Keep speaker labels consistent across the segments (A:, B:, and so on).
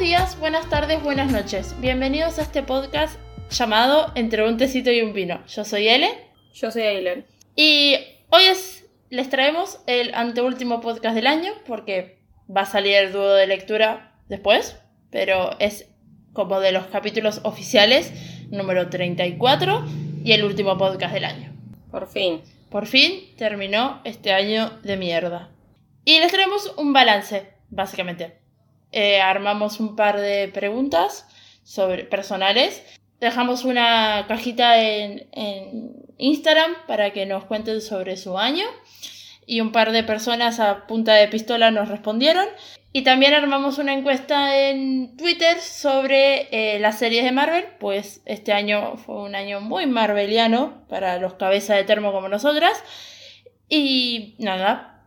A: días, buenas tardes, buenas noches. Bienvenidos a este podcast llamado Entre un tecito y un vino. Yo soy Ele.
B: Yo soy Ailen.
A: Y hoy es, les traemos el anteúltimo podcast del año porque va a salir el dúo de lectura después, pero es como de los capítulos oficiales, número 34 y el último podcast del año.
B: Por fin.
A: Por fin terminó este año de mierda. Y les traemos un balance, básicamente. Eh, armamos un par de preguntas sobre personales. Dejamos una cajita en, en Instagram para que nos cuenten sobre su año. Y un par de personas a punta de pistola nos respondieron. Y también armamos una encuesta en Twitter sobre eh, las series de Marvel, pues este año fue un año muy marveliano para los cabezas de termo como nosotras. Y nada,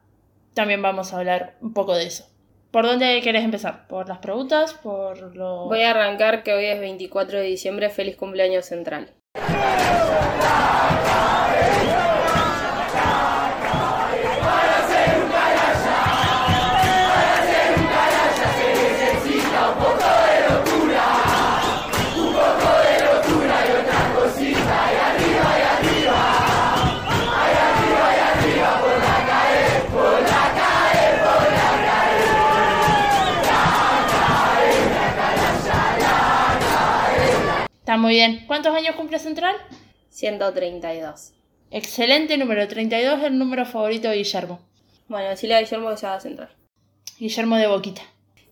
A: también vamos a hablar un poco de eso. ¿Por dónde querés empezar? ¿Por las preguntas? ¿Por lo...?
B: Voy a arrancar que hoy es 24 de diciembre. Feliz cumpleaños central.
A: Está muy bien. ¿Cuántos años cumple Central?
B: 132.
A: Excelente número. 32 es el número favorito de Guillermo.
B: Bueno, decirle a Guillermo que se haga central.
A: Guillermo de Boquita.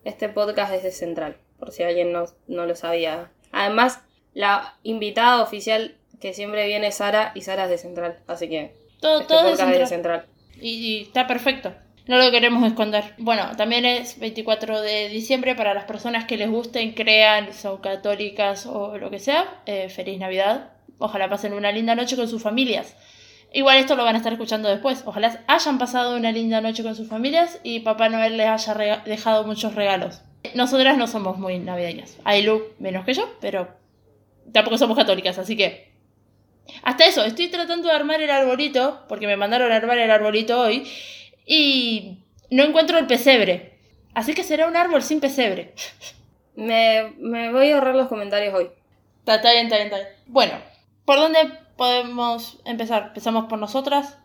B: Este podcast es de central, por si alguien no, no lo sabía. Además, la invitada oficial que siempre viene es Sara y Sara es de central. Así que
A: Todo,
B: este
A: todo
B: podcast es de
A: Central.
B: central.
A: Y, y está perfecto. No lo queremos esconder. Bueno, también es 24 de diciembre para las personas que les gusten, crean, son católicas o lo que sea. eh, feliz Navidad. Ojalá pasen una linda noche con sus familias. Igual esto lo van a estar escuchando después. Ojalá hayan pasado una linda noche con sus familias y Papá Noel les haya dejado muchos regalos. Nosotras no somos muy navideñas. Ailu menos que yo, pero tampoco somos católicas, así que hasta eso, estoy tratando de armar el arbolito, porque me mandaron armar el arbolito hoy, y no encuentro el pesebre. Así que será un árbol sin pesebre.
B: Me, me voy a ahorrar los comentarios hoy.
A: Está, está bien, está bien, está bien. Bueno, ¿por dónde podemos empezar? ¿Empezamos por nosotras?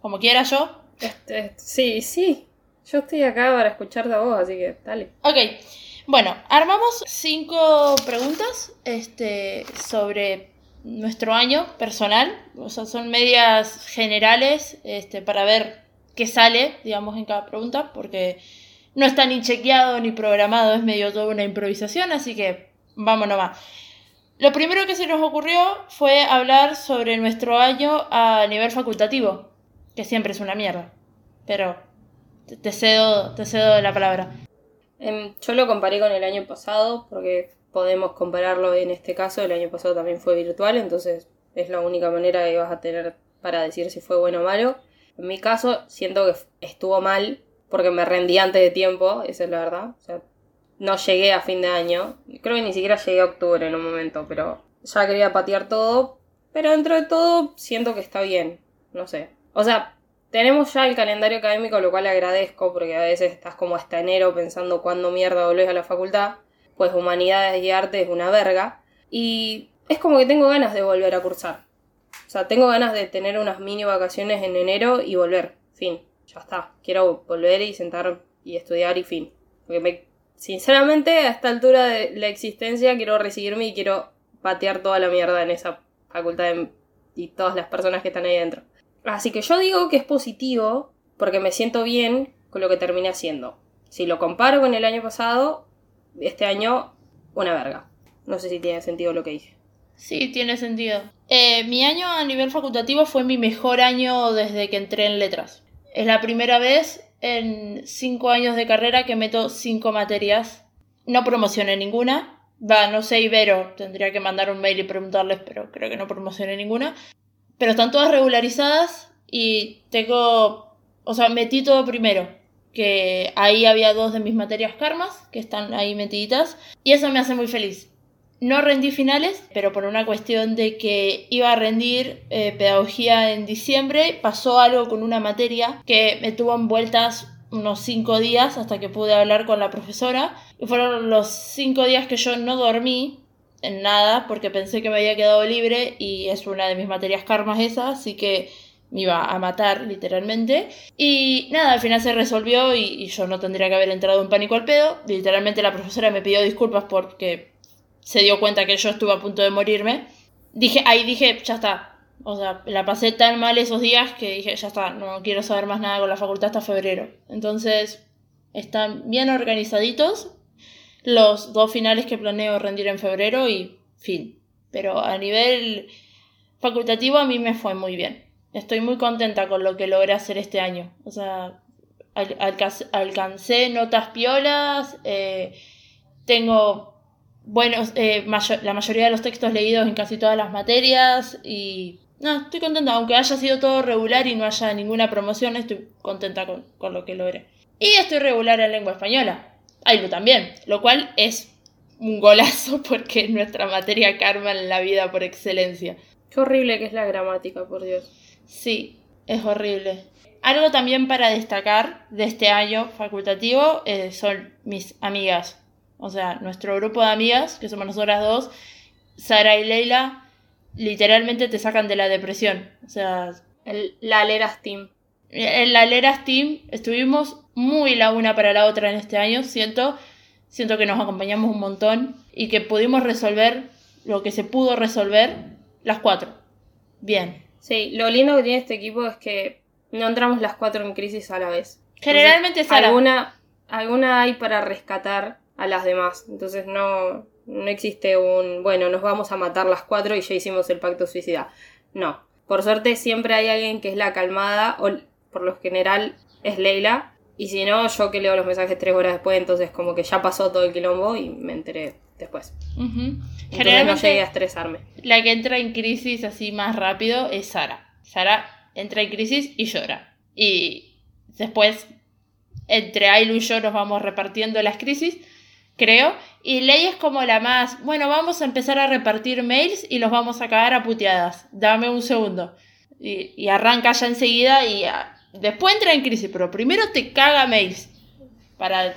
A: Como quiera yo.
B: Este, sí, sí. Yo estoy acá para escucharte a vos, así que dale.
A: Ok, bueno, armamos cinco preguntas este, sobre nuestro año personal. O sea, son medias generales este, para ver qué sale, digamos, en cada pregunta, porque no está ni chequeado ni programado, es medio toda una improvisación, así que vamos nomás. Lo primero que se nos ocurrió fue hablar sobre nuestro año a nivel facultativo, que siempre es una mierda, pero te, te cedo, te cedo la palabra.
B: Em, yo lo comparé con el año pasado porque podemos compararlo en este caso. El año pasado también fue virtual, entonces es la única manera que vas a tener para decir si fue bueno o malo. En mi caso, siento que estuvo mal porque me rendí antes de tiempo, esa es la verdad. O sea, no llegué a fin de año. Creo que ni siquiera llegué a octubre en un momento, pero ya quería patear todo. Pero dentro de todo, siento que está bien. No sé. O sea, tenemos ya el calendario académico, lo cual agradezco porque a veces estás como hasta enero pensando cuándo mierda volvés a la facultad. Pues humanidades y arte es una verga. Y es como que tengo ganas de volver a cursar. O sea, tengo ganas de tener unas mini vacaciones en enero y volver. Fin. Ya está. Quiero volver y sentar y estudiar y fin. Porque me, sinceramente, a esta altura de la existencia quiero recibirme y quiero patear toda la mierda en esa facultad y todas las personas que están ahí dentro. Así que yo digo que es positivo porque me siento bien con lo que terminé haciendo. Si lo comparo con el año pasado, este año, una verga. No sé si tiene sentido lo que dije.
A: Sí, tiene sentido. Eh, mi año a nivel facultativo fue mi mejor año desde que entré en letras. Es la primera vez en cinco años de carrera que meto cinco materias. No promocioné ninguna. Va, no sé, Ibero. Tendría que mandar un mail y preguntarles, pero creo que no promocioné ninguna. Pero están todas regularizadas y tengo... O sea, metí todo primero. Que ahí había dos de mis materias karmas, que están ahí metiditas. Y eso me hace muy feliz. No rendí finales, pero por una cuestión de que iba a rendir eh, pedagogía en diciembre, pasó algo con una materia que me tuvo en vueltas unos cinco días hasta que pude hablar con la profesora. Y fueron los cinco días que yo no dormí en nada porque pensé que me había quedado libre y es una de mis materias karmas esa, así que me iba a matar literalmente. Y nada, al final se resolvió y, y yo no tendría que haber entrado en pánico al pedo. Literalmente la profesora me pidió disculpas porque se dio cuenta que yo estuve a punto de morirme. Dije, ahí dije, ya está, o sea, la pasé tan mal esos días que dije, ya está, no quiero saber más nada con la facultad hasta febrero. Entonces, están bien organizaditos los dos finales que planeo rendir en febrero y fin. Pero a nivel facultativo a mí me fue muy bien. Estoy muy contenta con lo que logré hacer este año. O sea, alcancé notas piolas, eh, tengo buenos, eh, la mayoría de los textos leídos en casi todas las materias y no, estoy contenta, aunque haya sido todo regular y no haya ninguna promoción, estoy contenta con, lo que logré. Y estoy regular en lengua española. Ailu también, lo cual es un golazo porque es nuestra materia karma en la vida por excelencia.
B: Qué horrible que es la gramática, por Dios.
A: Sí, es horrible. Algo también para destacar de este año facultativo eh, son mis amigas. O sea, nuestro grupo de amigas, que somos nosotras dos, Sara y Leila, literalmente te sacan de la depresión. O sea,
B: el, la Leras Team.
A: En la Leras Team estuvimos muy la una para la otra en este año, siento. Siento que nos acompañamos un montón y que pudimos resolver lo que se pudo resolver las cuatro. Bien.
B: Sí, lo lindo que tiene este equipo es que no entramos las cuatro en crisis a la vez.
A: Generalmente
B: Sara. Alguna, alguna hay para rescatar a las demás. Entonces no, no existe un, bueno, nos vamos a matar las cuatro y ya hicimos el pacto suicida. No. Por suerte siempre hay alguien que es la calmada, o por lo general es Leila. Y si no, yo que leo los mensajes tres horas después, entonces como que ya pasó todo el quilombo y me enteré después. Generalmente no llegué a estresarme.
A: La que entra en crisis así más rápido es Sara. Sara entra en crisis y llora. Y después, entre Ailu y yo nos vamos repartiendo las crisis creo. Y Ley es como la más, bueno, vamos a empezar a repartir mails y los vamos a cagar a puteadas. Dame un segundo. Y, arranca ya enseguida y después entra en crisis, pero primero te caga mails para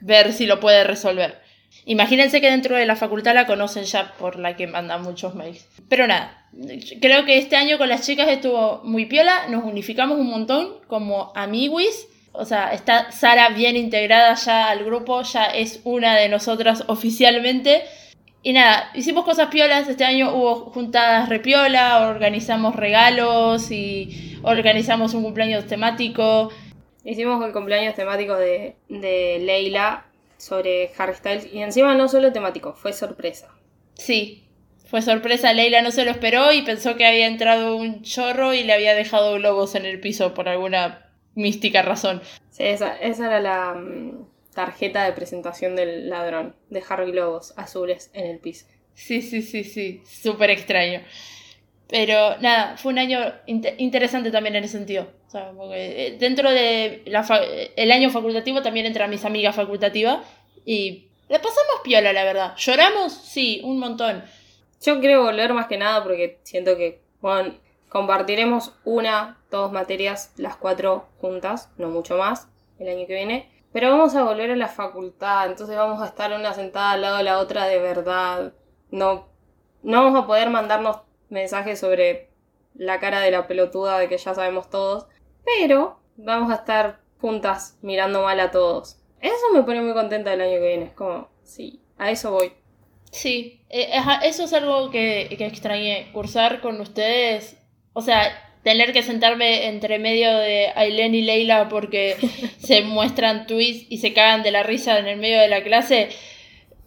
A: ver si lo puede resolver. Imagínense que dentro de la facultad la conocen ya por la que manda muchos mails. Pero nada, creo que este año con las chicas estuvo muy piola, nos unificamos un montón como amiguis o sea, está Sara bien integrada ya al grupo, ya es una de nosotras oficialmente. Y nada, hicimos cosas piolas, este año hubo juntadas repiola, organizamos regalos y organizamos un cumpleaños temático.
B: Hicimos el cumpleaños temático de, de Leila sobre Harry Styles y encima no solo temático, fue sorpresa.
A: Sí, fue sorpresa, Leila no se lo esperó y pensó que había entrado un chorro y le había dejado globos en el piso por alguna mística razón.
B: Sí, esa, era la mm, tarjeta de presentación del ladrón. Dejar globos azules en el piso.
A: Sí, sí, sí, sí. Súper extraño. Pero nada, fue un año interesante también en ese sentido. Eh, dentro de el año facultativo también entra mis amigas facultativas y le pasamos piola, la verdad. ¿Lloramos? Sí, un montón.
B: Yo quiero volver más que nada porque siento que, bueno, Compartiremos una, dos materias, las cuatro juntas, no mucho más, el año que viene. Pero vamos a volver a la facultad, entonces vamos a estar una sentada al lado de la otra de verdad. No, no vamos a poder mandarnos mensajes sobre la cara de la pelotuda de que ya sabemos todos. Pero vamos a estar juntas mirando mal a todos. Eso me pone muy contenta el año que viene. Es como, sí, a eso voy.
A: Sí, eh, eso es algo que, que extrañé. Cursar con ustedes o sea, tener que sentarme entre medio de Aileen y Leila porque se muestran tweets y se cagan de la risa en el medio de la clase,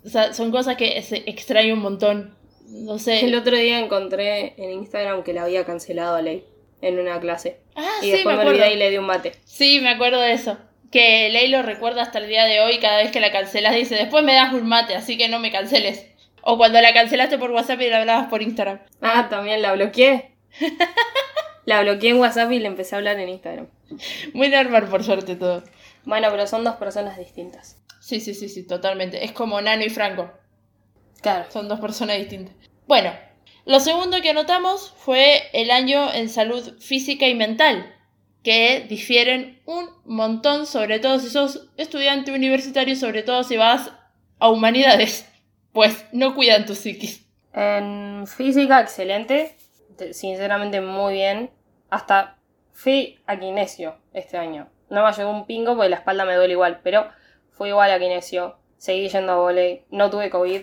A: o sea, son cosas que se extraño un montón. No sé.
B: El otro día encontré en Instagram que la había cancelado a Ley en una clase.
A: Ah,
B: y después me, olvidé y le di un mate.
A: Sí, me acuerdo de eso. Que Ley lo recuerda hasta el día de hoy, cada vez que la cancelas dice, después me das un mate, así que no me canceles. O cuando la cancelaste por WhatsApp y la hablabas por Instagram.
B: Ah, también la bloqueé. La bloqueé en WhatsApp y le empecé a hablar en Instagram.
A: Muy normal, por suerte, todo.
B: Bueno, pero son dos personas distintas.
A: Sí, sí, sí, sí, totalmente. Es como Nano y Franco.
B: Claro.
A: Son dos personas distintas. Bueno, lo segundo que anotamos fue el año en salud física y mental. que difieren un montón, sobre todo si sos estudiante universitario, sobre todo si vas a humanidades, pues no cuidan tu psiquis.
B: En física, excelente, sinceramente muy bien. Hasta fui a kinesio este año. No me ayudó un pingo porque la espalda me duele igual, pero fui igual a kinesio. Seguí yendo a volei. No tuve COVID,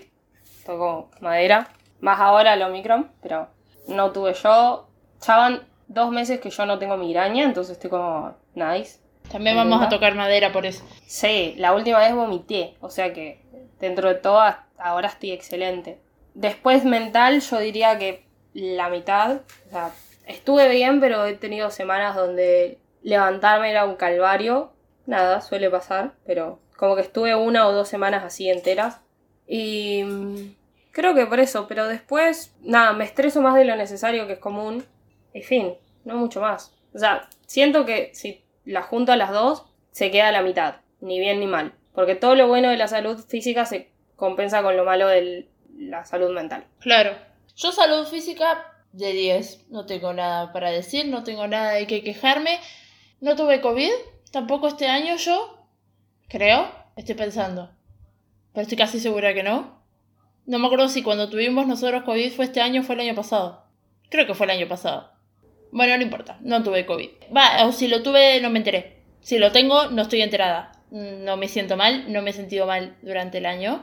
B: tocó madera. Más ahora el Omicron, pero no tuve yo. Ya van dos meses que yo no tengo migraña, entonces estoy como nice.
A: También vamos a tocar madera por eso.
B: Sí, la última vez vomité, o sea que dentro de todo ahora estoy excelente. Después mental yo diría que la mitad, o sea, estuve bien, pero he tenido semanas donde levantarme era un calvario. Nada, suele pasar, pero como que estuve una o dos semanas así enteras. Y mm, creo que por eso, pero después, nada, me estreso más de lo necesario que es común. En fin, no mucho más. O sea, siento que si la junto a las dos, se queda a la mitad, ni bien ni mal. Porque todo lo bueno de la salud física se compensa con lo malo de la salud mental.
A: Claro. Yo salud física de 10, no tengo nada para decir, no tengo nada de qué quejarme. No tuve COVID, tampoco este año yo, creo, estoy pensando. Pero estoy casi segura que no. No me acuerdo si cuando tuvimos nosotros COVID fue este año o fue el año pasado. Creo que fue el año pasado. Bueno, no importa, no tuve COVID. Va, o si lo tuve, no me enteré. Si lo tengo, no estoy enterada. No me siento mal, no me he sentido mal durante el año.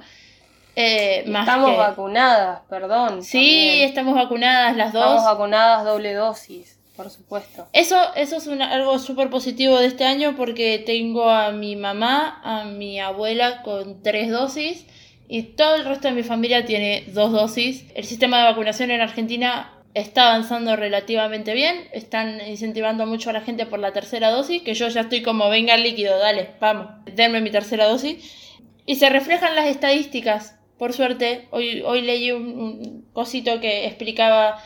B: Eh, estamos vacunadas, perdón.
A: Sí, estamos vacunadas las dos.
B: Estamos vacunadas doble dosis, por supuesto.
A: Eso, eso es algo súper positivo de este año porque tengo a mi mamá, a mi abuela con tres dosis y todo el resto de mi familia tiene dos dosis. El sistema de vacunación en Argentina está avanzando relativamente bien, están incentivando mucho a la gente por la tercera dosis, que yo ya estoy como, venga líquido, dale, vamos, denme mi tercera dosis. Y se reflejan las estadísticas, por suerte, hoy, hoy leí un, cosito que explicaba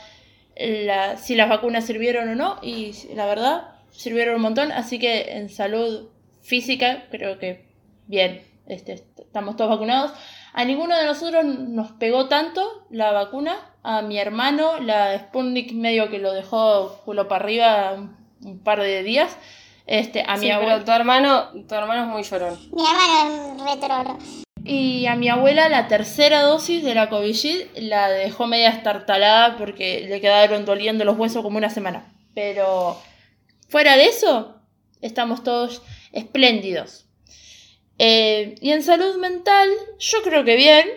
A: la, si las vacunas sirvieron o no, y la verdad, sirvieron un montón, así que en salud física creo que bien, este, estamos todos vacunados. A ninguno de nosotros nos pegó tanto la vacuna. A mi hermano, la Sputnik medio que lo dejó culo para arriba un, par de días. Este, a mi
B: abuela. tu hermano, tu hermano es muy llorón.
C: Mi hermano es retro.
A: Y a mi abuela la tercera dosis de la COVID la dejó media estartalada porque le quedaron doliendo los huesos como una semana. Pero fuera de eso, estamos todos espléndidos. Eh, y en salud mental, yo creo que bien.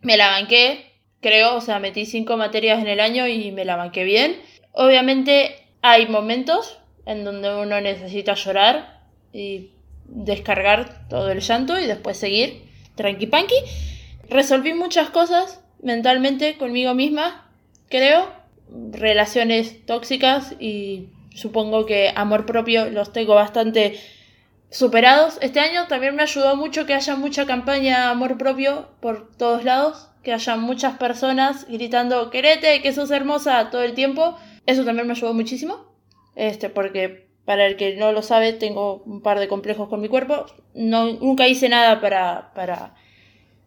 A: Me la banqué, creo, o sea, metí cinco materias en el año y me la banqué bien. Obviamente hay momentos en donde uno necesita llorar y descargar todo el llanto y después seguir tranqui panqui. Resolví muchas cosas mentalmente conmigo misma, creo. Relaciones tóxicas y supongo que amor propio los tengo bastante superados. Este año también me ayudó mucho que haya mucha campaña de amor propio por todos lados, que haya muchas personas gritando querete, que sos hermosa todo el tiempo. Eso también me ayudó muchísimo. Este, porque para el que no lo sabe, tengo un par de complejos con mi cuerpo. No, nunca hice nada para, para.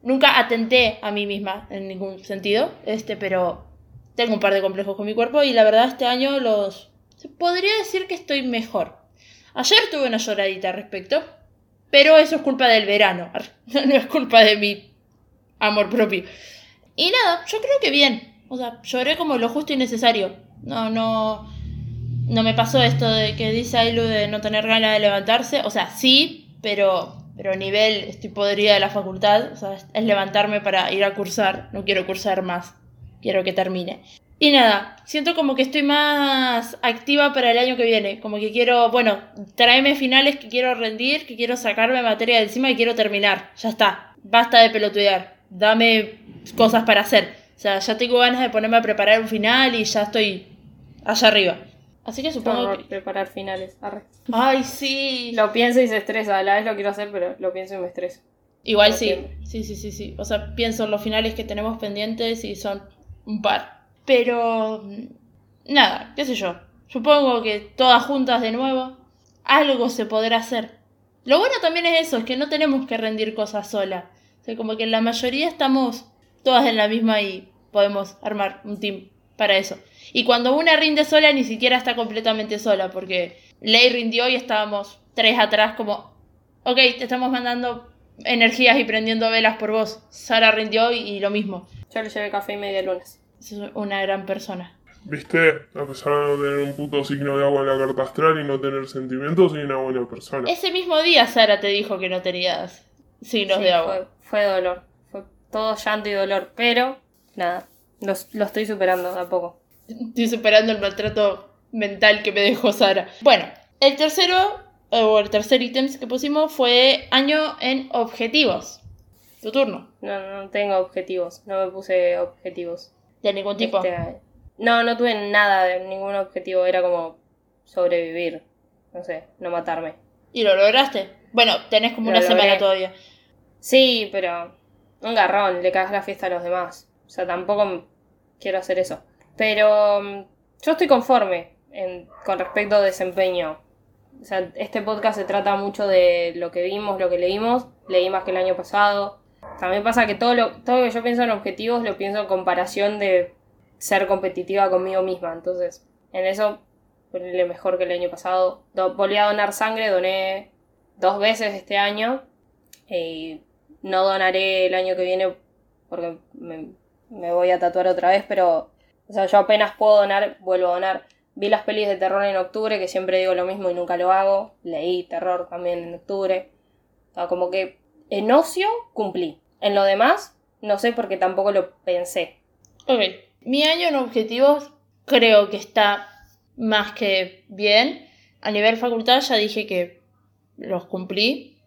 A: Nunca atenté a mí misma en ningún sentido. Este, pero tengo un par de complejos con mi cuerpo. Y la verdad, este año los. Podría decir que estoy mejor. Ayer tuve una lloradita al respecto, pero eso es culpa del verano, no es culpa de mi amor propio. Y nada, yo creo que bien. O sea, lloré como lo justo y necesario. No, no. No me pasó esto de que dice Ailu de no tener ganas de levantarse. O sea, sí, pero. Pero a nivel estoy podrida de la facultad. O sea, es levantarme para ir a cursar. No quiero cursar más. Quiero que termine. Y nada, siento como que estoy más activa para el año que viene. Como que quiero, bueno, tráeme finales que quiero rendir, que quiero sacarme materia de encima y quiero terminar. Ya está. Basta de pelotudear. Dame cosas para hacer. O sea, ya tengo ganas de ponerme a preparar un final y ya estoy allá arriba. Así que supongo que...
B: preparar finales.
A: Ay, sí.
B: Lo pienso y se estresa. A la vez lo quiero hacer, pero lo pienso y me estreso.
A: Igual sí. Sí, sí, sí, sí. O sea, pienso en los finales que tenemos pendientes y son un par. Pero nada, qué sé yo. Supongo que todas juntas de nuevo, algo se podrá hacer. Lo bueno también es eso, es que no tenemos que rendir cosas solas. O sea, como que la mayoría estamos todas en la misma y podemos armar un team para eso. Y cuando una rinde sola, ni siquiera está completamente sola, porque Ley rindió y estábamos tres atrás como, ok, te estamos mandando energías y prendiendo velas por vos. Sara rindió y, y lo mismo.
B: Yo le llevé café y media lunes.
A: Es una gran persona.
D: ¿Viste? A pesar de no tener un puto signo de agua en la carta astral y no tener sentimientos, soy una buena persona.
A: Ese mismo día Sara te dijo que no tenías signos
B: Sí,
A: de agua.
B: Fue, fue dolor. Fue todo llanto y dolor. Pero, nada. Lo, lo estoy superando de a poco.
A: Estoy superando el maltrato mental que me dejó Sara. Bueno, el tercero, o el tercer ítem que pusimos fue año en objetivos. Tu turno.
B: No, no tengo objetivos. No me puse objetivos.
A: De ningún tipo.
B: Este, no, no tuve nada de ningún objetivo. Era como sobrevivir. No sé, no matarme.
A: ¿Y lo lograste? Bueno, tenés como
B: Lo
A: una semana todavía.
B: Sí, pero un garrón, le cagas la fiesta a los demás. O sea, tampoco quiero hacer eso. Pero mm, yo estoy conforme en- con respecto a desempeño. O sea, este podcast se trata mucho de lo que vimos, lo que leímos. Leí más que el año pasado. También pasa que todo lo, todo lo que yo pienso en objetivos lo pienso en comparación de ser competitiva conmigo misma. Entonces, en eso, ponerle mejor que el año pasado. Do- volví a donar sangre, doné dos veces este año. Y no donaré el año que viene porque me, me voy a tatuar otra vez, pero o sea, yo apenas puedo donar, vuelvo a donar. Vi las pelis de terror en octubre, que siempre digo lo mismo y nunca lo hago. Leí terror también en octubre. O sea, como que en ocio cumplí. En lo demás, no sé porque tampoco lo pensé.
A: Ok. Mi año en objetivos creo que está más que bien. A nivel facultad ya dije que los cumplí.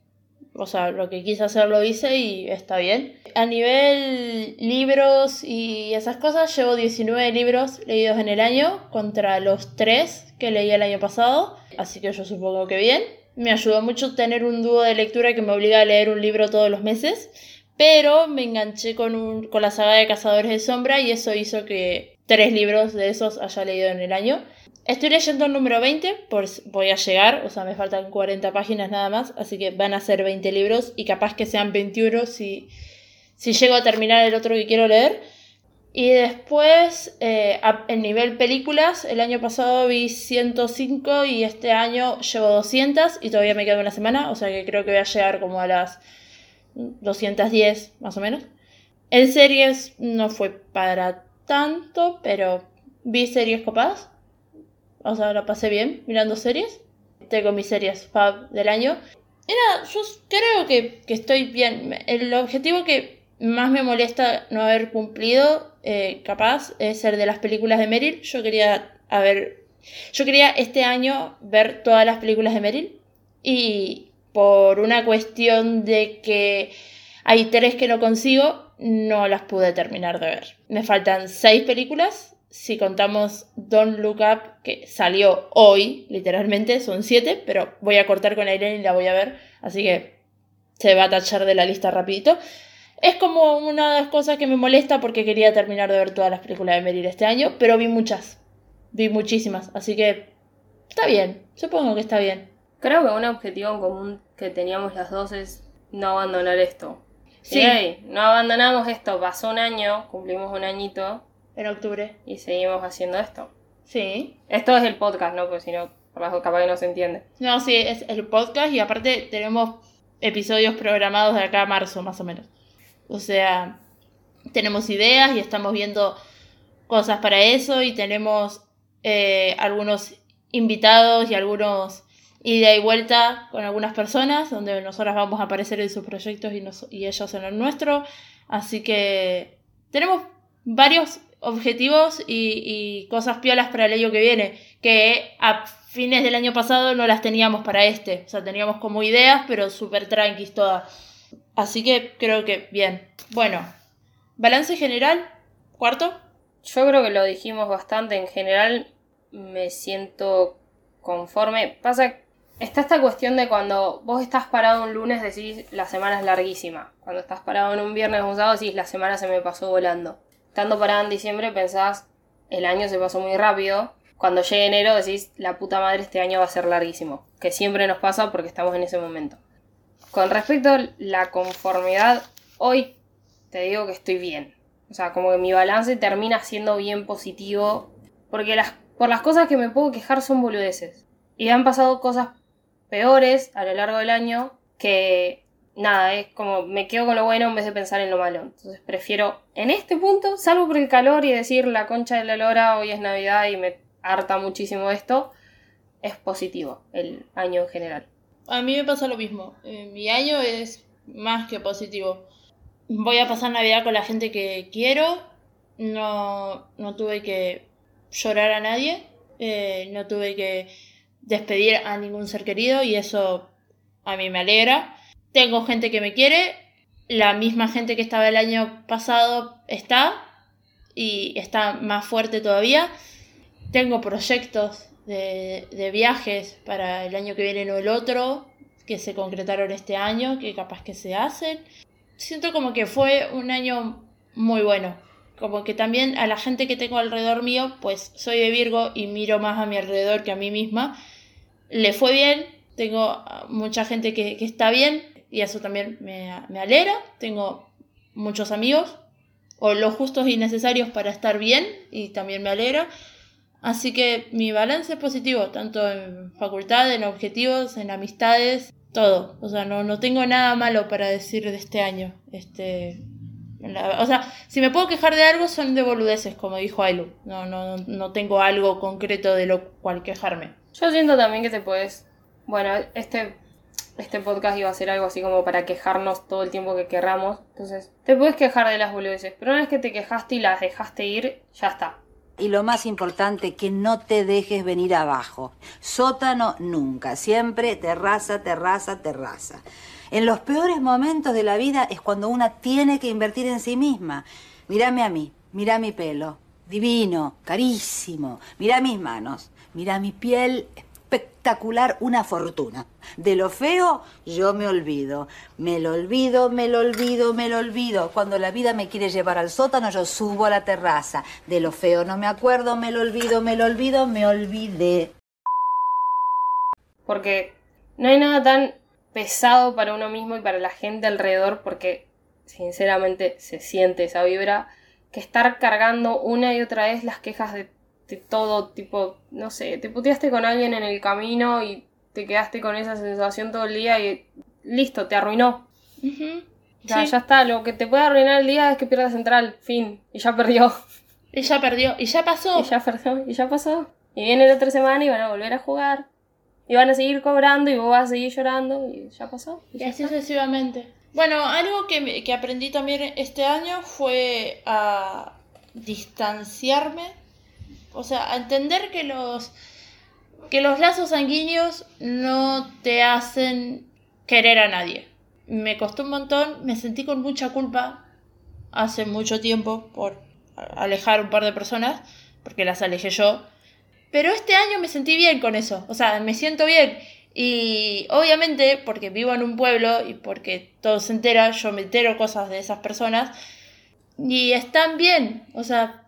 A: O sea, lo que quise hacer lo hice y está bien. A nivel libros y esas cosas, llevo 19 libros leídos en el año contra los 3 que leí el año pasado. Así que yo supongo que bien. Me ayudó mucho tener un dúo de lectura que me obliga a leer un libro todos los meses. Pero me enganché con, un, con la saga de Cazadores de Sombra y eso hizo que tres libros de esos haya leído en el año. Estoy leyendo el número 20, por, voy a llegar, o sea, me faltan 40 páginas nada más, así que van a ser 20 libros y capaz que sean 21 si, si llego a terminar el otro que quiero leer. Y después, eh, en nivel películas, el año pasado vi 105 y este año llevo 200 y todavía me queda una semana, o sea que creo que voy a llegar como a las 210 más o menos. En series no fue para tanto, pero vi series copadas. O sea, la pasé bien mirando series. Tengo mis series fab del año. Y nada, yo creo que, que estoy bien. El objetivo que más me molesta no haber cumplido, eh, capaz, es el de las películas de Meryl. Yo quería haber. Yo quería este año ver todas las películas de Meryl. Y por una cuestión de que hay tres que no consigo, no las pude terminar de ver. Me faltan seis películas. Si contamos Don't Look Up, que salió hoy, literalmente, son siete, pero voy a cortar con Aileen y la voy a ver. Así que se va a tachar de la lista rapidito. Es como una de las cosas que me molesta porque quería terminar de ver todas las películas de Meryl este año, pero vi muchas. Vi muchísimas, así que está bien, supongo que está bien.
B: Creo que un objetivo en común que teníamos las dos es no abandonar esto.
A: Sí.
B: Sí, no abandonamos esto. Pasó un año, cumplimos un añito
A: En octubre.
B: y seguimos haciendo esto.
A: Sí.
B: Esto es el podcast, ¿no? Porque si no, capaz que no se entiende.
A: No, sí, es el podcast y aparte tenemos episodios programados de acá a marzo, más o menos. O sea, tenemos ideas y estamos viendo cosas para eso y tenemos eh, algunos invitados y algunos ida y vuelta con algunas personas donde nosotras vamos a aparecer en sus proyectos y, nos- y ellos en el nuestro. Así que tenemos varios objetivos y, y cosas piolas para el año que viene, que a fines del año pasado no las teníamos para este. O sea, teníamos como ideas, pero súper tranquis todas. Así que creo que bien. Bueno, balance general, cuarto.
B: Yo creo que lo dijimos bastante. En general, me siento conforme. Pasa, está esta cuestión de cuando vos estás parado un lunes decís la semana es larguísima. Cuando estás parado en un viernes o un sábado decís la semana se me pasó volando. Estando parado en diciembre pensás el año se pasó muy rápido. Cuando llegue enero decís la puta madre este año va a ser larguísimo. Que siempre nos pasa porque estamos en ese momento. Con respecto a la conformidad, hoy te digo que estoy bien. O sea, como que mi balance termina siendo bien positivo. Porque las, por las cosas que me puedo quejar son boludeces. Y han pasado cosas peores a lo largo del año que nada, es como me quedo con lo bueno en vez de pensar en lo malo. Entonces prefiero en este punto, salvo por el calor y decir la concha de la lora, hoy es Navidad y me harta muchísimo esto, es positivo el año en general.
A: A mí me pasa lo mismo. Eh, mi año es más que positivo. Voy a pasar Navidad con la gente que quiero. No, no tuve que llorar a nadie. Eh, no tuve que despedir a ningún ser querido y eso a mí me alegra. Tengo gente que me quiere. La misma gente que estaba el año pasado está y está más fuerte todavía. Tengo proyectos de, viajes para el año que viene o el otro, que se concretaron este año, que capaz que se hacen. Siento como que fue un año muy bueno. Como que también a la gente que tengo alrededor mío, pues soy de Virgo y miro más a mi alrededor que a mí misma. Le fue bien, tengo mucha gente que, está bien y eso también me, me alegra. Tengo muchos amigos o los justos y necesarios para estar bien y también me alegra. Así que mi balance es positivo, tanto en facultad, en objetivos, en amistades, todo. O sea, no, no tengo nada malo para decir de este año. Este, o sea, si me puedo quejar de algo son de boludeces, como dijo Ailu. No, no, no tengo algo concreto de lo cual quejarme.
B: Yo siento también que te puedes... Bueno, este, este podcast iba a ser algo así como para quejarnos todo el tiempo que querramos. Entonces, te puedes quejar de las boludeces, pero una vez que te quejaste y las dejaste ir, ya está.
E: Y lo más importante, que no te dejes venir abajo. Sótano nunca, siempre terraza, terraza, terraza. En los peores momentos de la vida es cuando una tiene que invertir en sí misma. Mírame a mí, mira mi pelo, divino, carísimo. Mira mis manos, mira mi piel espectacular, una fortuna. De lo feo yo me olvido. Me lo olvido, me lo olvido, me lo olvido. Cuando la vida me quiere llevar al sótano, yo subo a la terraza. De lo feo no me acuerdo, me lo olvido, me lo olvido, me olvidé.
B: Porque no hay nada tan pesado para uno mismo y para la gente alrededor porque sinceramente se siente esa vibra que estar cargando una y otra vez las quejas de de todo, tipo, no sé, te puteaste con alguien en el camino y te quedaste con esa sensación todo el día y listo, te arruinó. ya, ya está, lo que te puede arruinar el día es que pierdas central, fin, y ya perdió.
A: Y ya perdió, y ya pasó.
B: Y ya perdió, y ya pasó. Y viene la otra semana y van a volver a jugar. Y van a seguir cobrando y vos vas a seguir llorando y ya pasó.
A: Y, así sucesivamente. Bueno, algo que, que aprendí también este año fue a distanciarme o sea, entender que los, que los lazos sanguíneos no te hacen querer a nadie. Me costó un montón, me sentí con mucha culpa hace mucho tiempo por alejar un par de personas, porque las alejé yo. Pero este año me sentí bien con eso, o sea, me siento bien. Y obviamente, porque vivo en un pueblo y porque todo se entera, yo me entero cosas de esas personas. Y están bien, o sea,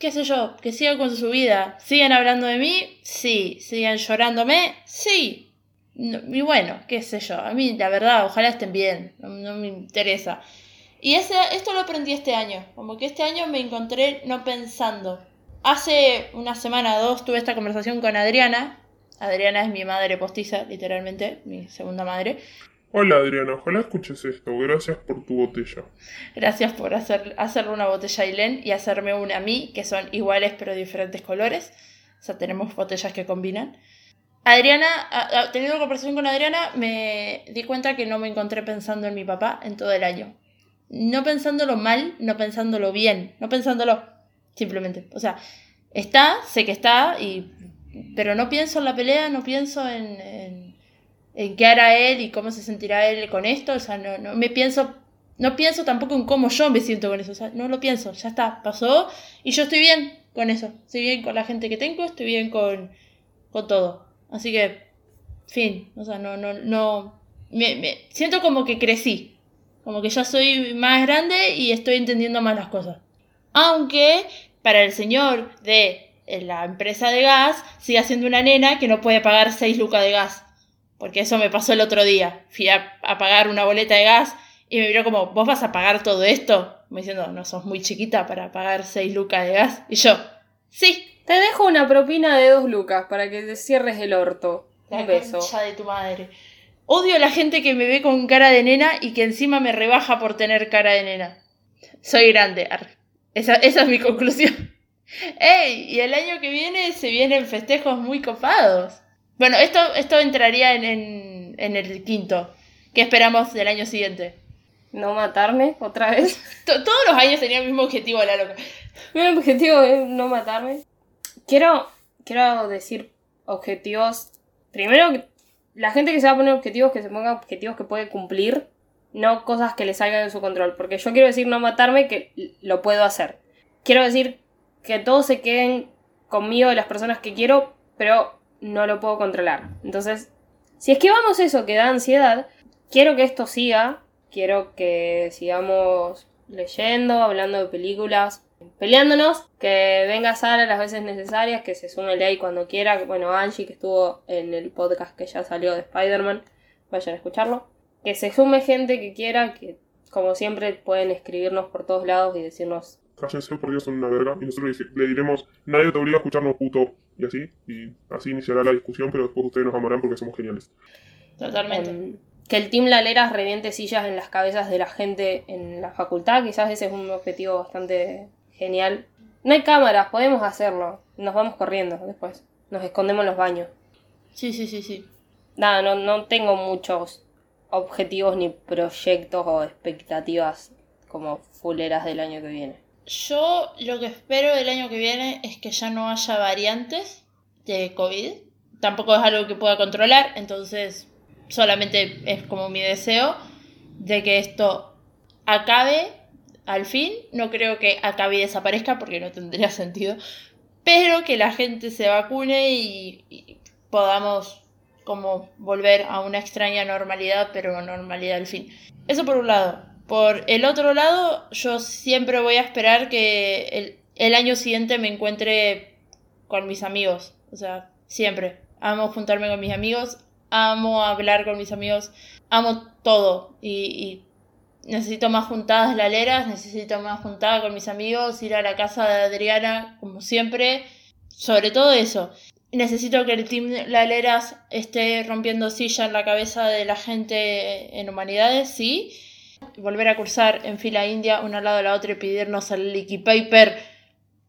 A: qué sé yo, que sigan con su vida. ¿Siguen hablando de mí? Sí. ¿Siguen llorándome? Sí. y bueno, qué sé yo. A mí, la verdad, ojalá estén bien. No, me interesa. Y ese, esto lo aprendí este año. Como que este año me encontré no pensando. Hace una semana o dos tuve esta conversación con Adriana. Adriana es mi madre postiza, literalmente, mi segunda madre.
D: Hola Adriana, ojalá escuches esto. Gracias por tu botella.
A: Gracias por hacer, hacerle una botella a Ilén y hacerme una a mí, que son iguales pero diferentes colores. O sea, tenemos botellas que combinan. Adriana, teniendo conversación con Adriana, me di cuenta que no me encontré pensando en mi papá en todo el año. No pensándolo mal, no pensándolo bien, no pensándolo simplemente. O sea, está, sé que está, y, pero no pienso en la pelea, no pienso en en qué hará él y cómo se sentirá él con esto, o sea, no, no me pienso, no pienso tampoco en cómo yo me siento con eso, o sea, no lo pienso, ya está, pasó y yo estoy bien con eso, estoy bien con la gente que tengo, estoy bien con, con todo, así que, fin, o sea, no, no, no, me, me siento como que crecí, como que ya soy más grande y estoy entendiendo más las cosas, aunque para el señor de la empresa de gas sigue siendo una nena que no puede pagar 6 lucas de gas porque eso me pasó el otro día. Fui a, pagar una boleta de gas Y me miró como, ¿vos vas a pagar todo esto? Me diciendo, no sos muy chiquita para pagar 6 lucas de gas. Y yo, sí.
B: Te dejo una propina de dos lucas para que te cierres el orto.
A: La
B: Un beso.
A: concha de tu madre. Odio a la gente que me ve con cara de nena y que encima me rebaja por tener cara de nena. Soy grande. Esa, esa es mi conclusión. ¡Ey! Y el año que viene se vienen festejos muy copados. Bueno, esto, esto entraría en, en, en el quinto. ¿Qué esperamos del año siguiente?
B: No matarme otra vez.
A: To- todos los años tenía el mismo objetivo, la loca.
B: Mi objetivo es no matarme. Quiero, quiero decir objetivos. Primero, la gente que se va a poner objetivos, que se ponga objetivos que puede cumplir, no cosas que le salgan de su control. Porque yo quiero decir no matarme, que lo puedo hacer. Quiero decir que todos se queden conmigo de las personas que quiero, pero no lo puedo controlar. Entonces, si esquivamos eso que da ansiedad, quiero que esto siga. Quiero que sigamos leyendo, hablando de películas, peleándonos, que venga Sara las veces necesarias, que se sume Ley cuando quiera, bueno, Angie que estuvo en el podcast que ya salió de Spider-Man, vayan a escucharlo, que se sume gente que quiera, que como siempre pueden escribirnos por todos lados y decirnos,
D: Cállense, por Dios, son una verga. Y nosotros le diremos, nadie te obliga a escucharnos puto. Y así, y así iniciará la discusión, pero después ustedes nos amarán porque somos geniales.
A: Totalmente.
B: em, que el Team Laleras reviente sillas en las cabezas de la gente en la facultad, quizás ese es un objetivo bastante genial. No hay cámaras, podemos hacerlo, nos vamos corriendo después, nos escondemos en los baños.
A: Sí, sí, sí, sí.
B: Nada, no, no tengo muchos objetivos ni proyectos o expectativas como fuleras del año que viene.
A: Yo lo que espero del año que viene es que ya no haya variantes de COVID. Tampoco es algo que pueda controlar, entonces solamente es como mi deseo de que esto acabe al fin. No creo que acabe y desaparezca porque no tendría sentido. Pero que la gente se vacune y, y podamos como volver a una extraña normalidad, pero normalidad al fin. Eso por un lado. Por el otro lado, yo siempre voy a esperar que el, el año siguiente me encuentre con mis amigos. O sea, siempre. Amo juntarme con mis amigos, amo hablar con mis amigos, amo todo. Y, necesito más juntadas laleras, necesito más juntada con mis amigos, ir a la casa de Adriana, como siempre. Sobre todo eso. Necesito que el Team Laleras esté rompiendo silla en la cabeza de la gente en humanidades, sí. Volver a cursar en fila india, una al lado de la otra y pedirnos el liqui paper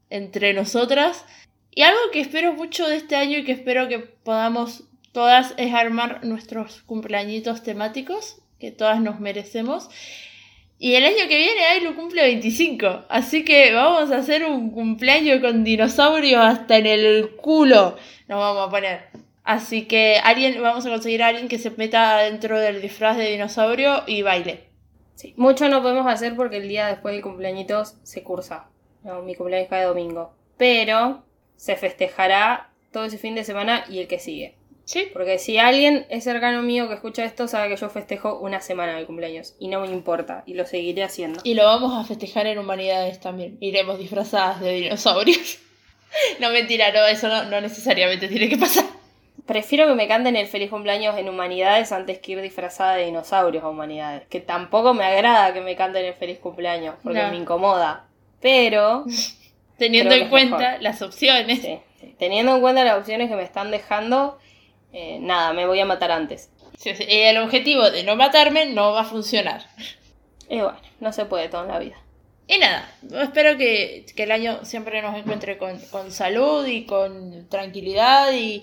A: entre nosotras. Y algo que espero mucho de este año y que espero que podamos todas es armar nuestros cumpleañitos temáticos, que todas nos merecemos. Y el año que viene Ailu cumple 25, así que vamos a hacer un cumpleaños con dinosaurios hasta en el culo. Nos vamos a poner. Así que alguien, vamos a conseguir a alguien que se meta dentro del disfraz de dinosaurio y baile.
B: Sí, mucho no podemos hacer porque el día después del cumpleañitos se cursa. No, mi cumpleaños cae domingo. Pero se festejará todo ese fin de semana y el que sigue.
A: ¿Sí?
B: Porque si alguien es cercano mío que escucha esto, sabe que yo festejo una semana de cumpleaños. Y no me importa. Y lo seguiré haciendo.
A: Y lo vamos a festejar en humanidades también. Iremos disfrazadas de dinosaurios. no mentira, no, eso no, no necesariamente tiene que pasar.
B: Prefiero que me canten el feliz cumpleaños en humanidades antes que ir disfrazada de dinosaurios a humanidades. Que tampoco me agrada que me canten el feliz cumpleaños. Porque
A: No.
B: me incomoda. Pero...
A: Teniendo en cuenta
B: mejor.
A: las opciones.
B: Sí, sí. Teniendo en cuenta las opciones que me están dejando, eh, nada, me voy a matar antes.
A: Sí, el objetivo de no matarme no va a funcionar.
B: Y bueno, no se puede todo en la vida.
A: Y nada, espero que, que el año siempre nos encuentre con, con salud y con tranquilidad y,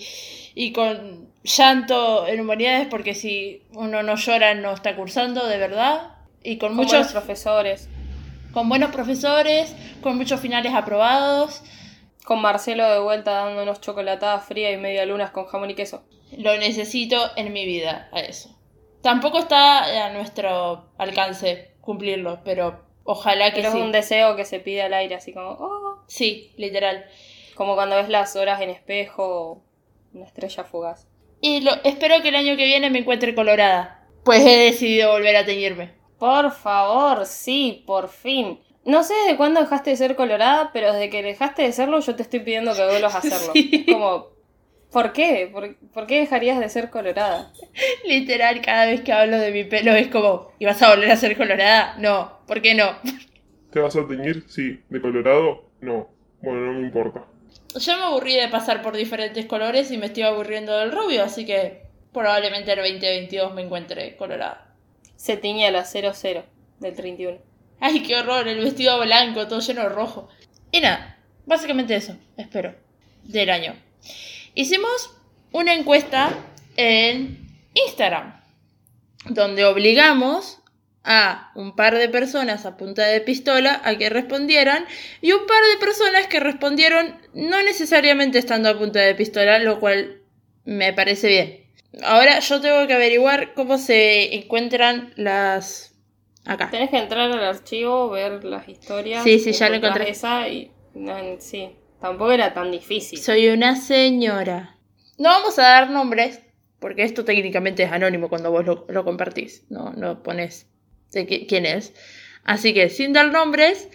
A: y con llanto en humanidades, porque si uno no llora no está cursando de verdad. Y con
B: Con
A: muchos
B: profesores.
A: con buenos profesores, con muchos finales aprobados.
B: Con Marcelo de vuelta dándonos chocolatadas frías y media lunas con jamón y queso.
A: Lo necesito en mi vida a eso. Tampoco está a nuestro alcance cumplirlo, pero ojalá que
B: Pero
A: sí.
B: es un deseo que se pide al aire, así como, oh.
A: Sí, literal.
B: Como cuando ves las horas en espejo o una estrella fugaz.
A: Y lo, espero que el año que viene me encuentre colorada. Pues he decidido volver a teñirme.
B: Por favor, sí, por fin. No sé de cuándo dejaste de ser colorada, pero desde que dejaste de serlo, yo te estoy pidiendo que vuelvas a hacerlo.
A: Sí.
B: Es como, ¿Por qué? ¿Por, por qué dejarías de ser colorada?
A: Literal, cada vez que hablo de mi pelo es como, ¿y vas a volver a ser colorada? No, ¿por qué no?
D: ¿Te vas a teñir? Sí. ¿De colorado? No. Bueno, no me importa.
A: Yo me aburrí de pasar por diferentes colores y me estoy aburriendo del rubio, así que probablemente el 2022 me encuentre colorada.
B: Se tiñe a la 00 del 31.
A: Ay, qué horror, el vestido blanco, todo lleno de rojo. Y nada, básicamente eso, espero, del año. Hicimos una encuesta en Instagram, donde obligamos a un par de personas a punta de pistola a que respondieran y un par de personas que respondieron no necesariamente estando a punta de pistola, lo cual me parece bien. Ahora yo tengo que averiguar cómo se encuentran las... Acá.
B: Tenés que entrar al archivo, ver las historias.
A: Sí, sí, ya lo encontré.
B: Esa y, sí, tampoco era tan difícil.
A: Soy una señora. No vamos a dar nombres, porque esto técnicamente es anónimo cuando vos lo, lo compartís. No, no pones de qui- quién es. Así que sin dar nombres,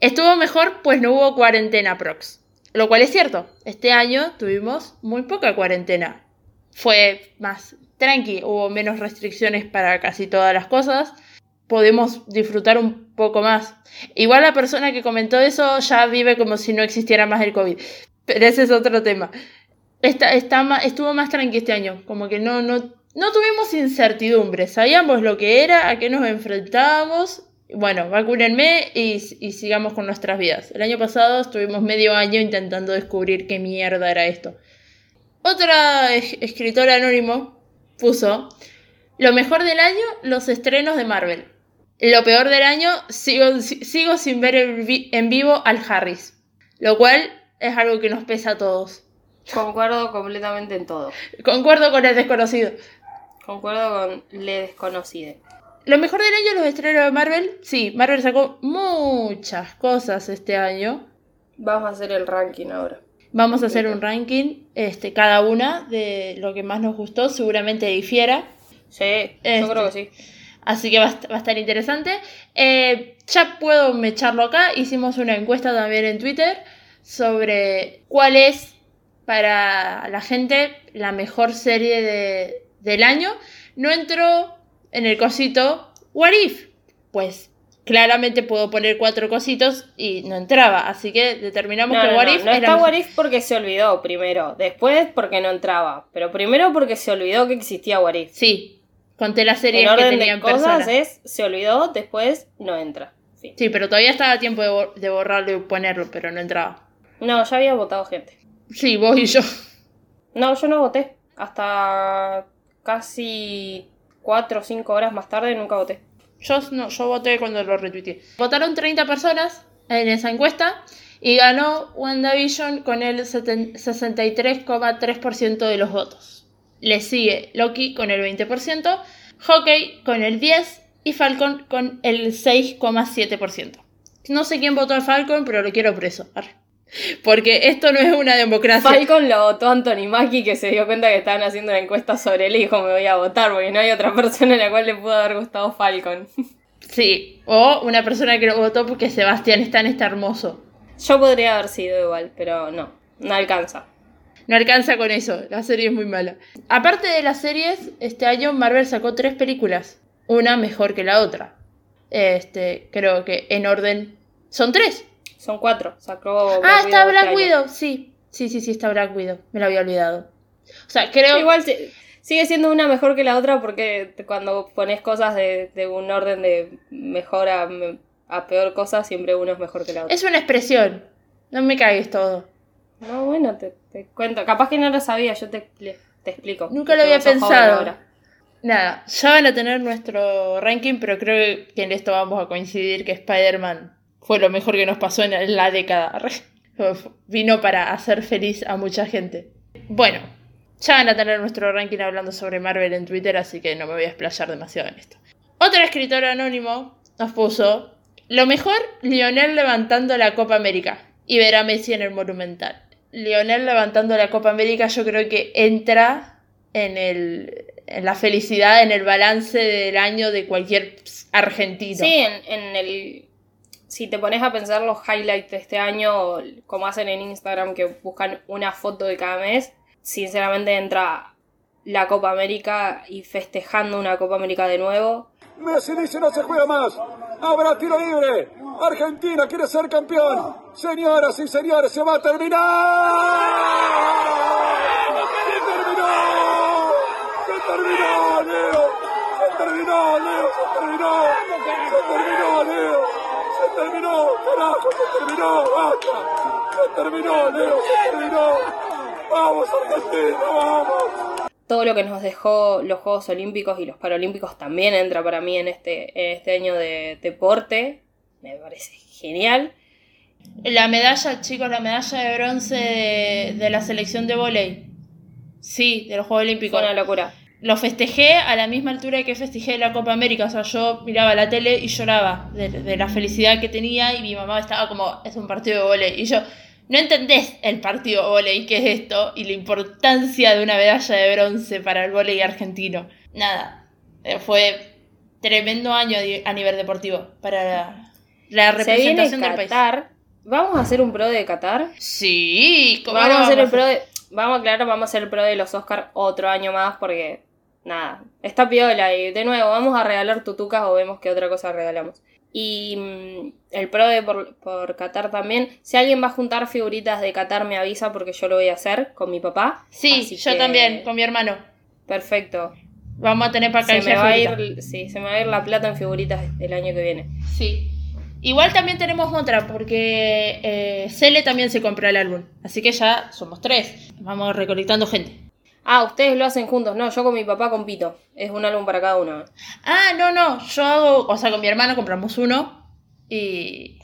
A: estuvo mejor pues no hubo cuarentena prox. Lo cual es cierto. Este año tuvimos muy poca cuarentena. Fue más tranqui, hubo menos restricciones para casi todas las cosas. Podemos disfrutar un poco más. Igual la persona que comentó eso ya vive como si no existiera más el COVID. Pero ese es otro tema. Está, estuvo más tranqui este año. Como que no, no, no tuvimos incertidumbre. Sabíamos lo que era, a qué nos enfrentábamos. Bueno, vacúnenme y, sigamos con nuestras vidas. El año pasado estuvimos medio año intentando descubrir qué mierda era esto. Otra es- escritora anónimo puso: Lo mejor del año, los estrenos de Marvel. Lo peor del año, sigo, si- sigo sin ver en vi- en vivo al Harris. Lo cual es algo que nos pesa a todos.
B: Concuerdo completamente en todo.
A: Concuerdo con el desconocido.
B: Concuerdo con Le Desconocide.
A: Lo mejor del año, los estrenos de Marvel. Sí, Marvel sacó muchas cosas este año.
B: Vamos a hacer el ranking ahora.
A: Vamos a hacer un ranking, este, cada una de lo que más nos gustó. Seguramente difiera.
B: Sí,
A: Este.
B: yo creo que sí.
A: Así que va a, est- va a estar interesante. Eh, ya puedo mecharlo acá. Hicimos una encuesta también en Twitter sobre cuál es para la gente la mejor serie de- del año. No entró en el cosito What If. Pues claramente puedo poner cuatro cositos y no entraba. Así que determinamos
B: No,
A: que
B: no,
A: What
B: no,
A: If
B: no está. What If porque se olvidó primero. Después porque no entraba. Pero primero porque se olvidó que existía What If.
A: Sí, conté las series que
B: orden de
A: tenían
B: cosas
A: personas.
B: es se olvidó, después no entra. Fin.
A: Sí, pero todavía estaba a tiempo de, bor- de borrarlo y ponerlo, pero no entraba.
B: No, ya había votado gente.
A: Sí, vos y yo.
B: No, yo no voté. Hasta casi 4 o 5 horas más tarde nunca voté.
A: Yo, no, yo voté cuando lo retuiteé. Votaron 30 personas en esa encuesta y ganó WandaVision con el seten- 63,3% de los votos. Le sigue Loki con el 20%, Hawkeye con el 10% y Falcon con el 6,7%. No sé quién votó a Falcon, pero lo quiero preso. Porque esto no es una democracia.
B: Falcon lo votó Anthony Mackie que se dio cuenta que estaban haciendo una encuesta sobre él y dijo me voy a votar porque no hay otra persona a la cual le pudo haber gustado Falcon.
A: Sí, o una persona que lo votó porque Sebastián Stan está hermoso.
B: Yo podría haber sido igual, pero no, no alcanza.
A: No alcanza con eso, la serie es muy mala. Aparte de las series, este año Marvel sacó tres películas, una mejor que la otra. Este, creo que en orden son tres.
B: Son cuatro, sacó
A: ah, está Black
B: este año.
A: Widow, sí. Sí, sí, sí, está Black Widow. Me lo había olvidado. O sea, creo
B: Igual si- sigue siendo una mejor que la otra porque cuando pones cosas de, de un orden de mejor a, a peor cosa, siempre uno es mejor que la otra.
A: es una expresión. No me cagues todo.
B: No, bueno, te, te cuento. Capaz que no lo sabía, yo te, te explico.
A: Nunca lo había pensado.
B: ahora.
A: Nada, ya van a tener nuestro ranking, pero creo que en esto vamos a coincidir que Spider-Man fue lo mejor que nos pasó en la década. Vino para hacer feliz a mucha gente. Bueno, ya van a tener nuestro ranking hablando sobre Marvel en Twitter, así que no me voy a explayar demasiado en esto. Otro escritor anónimo nos puso lo mejor, Lionel levantando la Copa América y ver a Messi en el Monumental. Lionel levantando la Copa América yo creo que entra en, el, en la felicidad, en el balance del año de cualquier argentino.
B: Sí, en, en el. Si te pones a pensar los highlights de este año, como hacen en Instagram, que buscan una foto de cada mes, sinceramente entra la Copa América y festejando una Copa América de nuevo.
F: Messi dice no se juega más. Habrá tiro libre. Argentina quiere ser campeón. Señoras y señores, se va a terminar. Se terminó. Se terminó, Leo. Se terminó, Leo. Se terminó. Se terminó, Leo. Se terminó, carajo, se terminó. Basta. Se terminó, Leo. Se terminó. Vamos, Argentina, vamos
B: todo lo que nos dejó los Juegos Olímpicos y los Paralímpicos también entra para mí en este, en este año de deporte. Me parece genial.
A: La medalla, chicos, la medalla de bronce de, de la selección de volei. Sí, de los Juegos Olímpicos.
B: Fue una locura.
A: Lo festejé a la misma altura que festejé la Copa América. O sea, yo miraba la tele y lloraba de, de la felicidad que tenía y mi mamá estaba como, es un partido de volei. Y yo, no entendés el partido volei, qué es esto, y la importancia de una medalla de bronce para el volei argentino. Nada, eh, fue tremendo año a nivel deportivo para la, representación del país.
B: Qatar. ¿Vamos a hacer un pro de Qatar?
A: Sí, ¿cómo
B: Vamos
A: no
B: a hacer el pro de. Vamos a aclarar, vamos a hacer el pro de los Oscars otro año más porque. Nada, está piola y de nuevo vamos a regalar tutucas o vemos qué otra cosa regalamos. Y mm, el pro de por, por Qatar también. Si alguien va a juntar figuritas de Qatar me avisa porque yo lo voy a hacer con mi papá.
A: Sí,
B: Así
A: yo
B: que-
A: también, con mi hermano.
B: Perfecto.
A: Vamos a tener para
B: Se me, va a ir, sí, se me va a ir la plata en figuritas el año que viene.
A: Sí. Igual también tenemos otra, porque eh, Cele también se compra el álbum. Así que ya somos tres. Vamos recolectando gente.
B: Ah, ustedes lo hacen juntos. No, yo con mi papá compito. Es un álbum para cada uno.
A: Ah, no, no. Yo hago, o sea, con mi hermano compramos uno y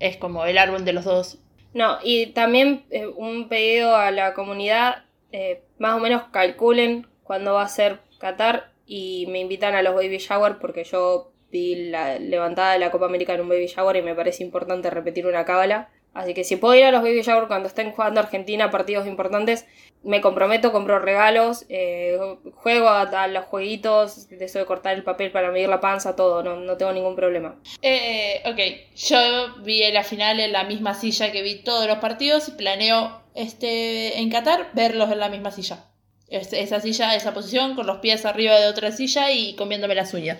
A: es como el álbum de los dos.
B: No, y también eh, un pedido a la comunidad, eh, más o menos calculen cuándo va a ser Qatar y me invitan a los baby shower porque yo vi la levantada de la Copa América en un baby shower y me parece importante repetir una cábala. Así que si puedo ir a los baby shower cuando estén jugando Argentina partidos importantes, me comprometo, compro regalos, eh, juego a, los jueguitos, de de cortar el papel para medir la panza, todo, no, no tengo ningún problema.
A: Eh, ok, yo vi la final en la misma silla que vi todos los partidos y planeo este en Qatar verlos en la misma silla. Es- esa silla, esa posición, con los pies arriba de otra silla y comiéndome las uñas.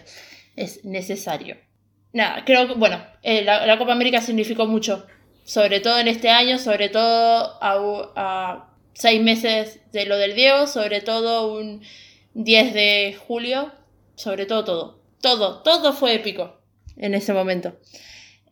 A: Es necesario. Nada, creo que, bueno, eh, la, Copa América significó mucho. Sobre todo en este año, sobre todo a seis meses de lo del Diego, sobre todo un 10 de julio, sobre todo todo. Todo, todo fue épico en ese momento.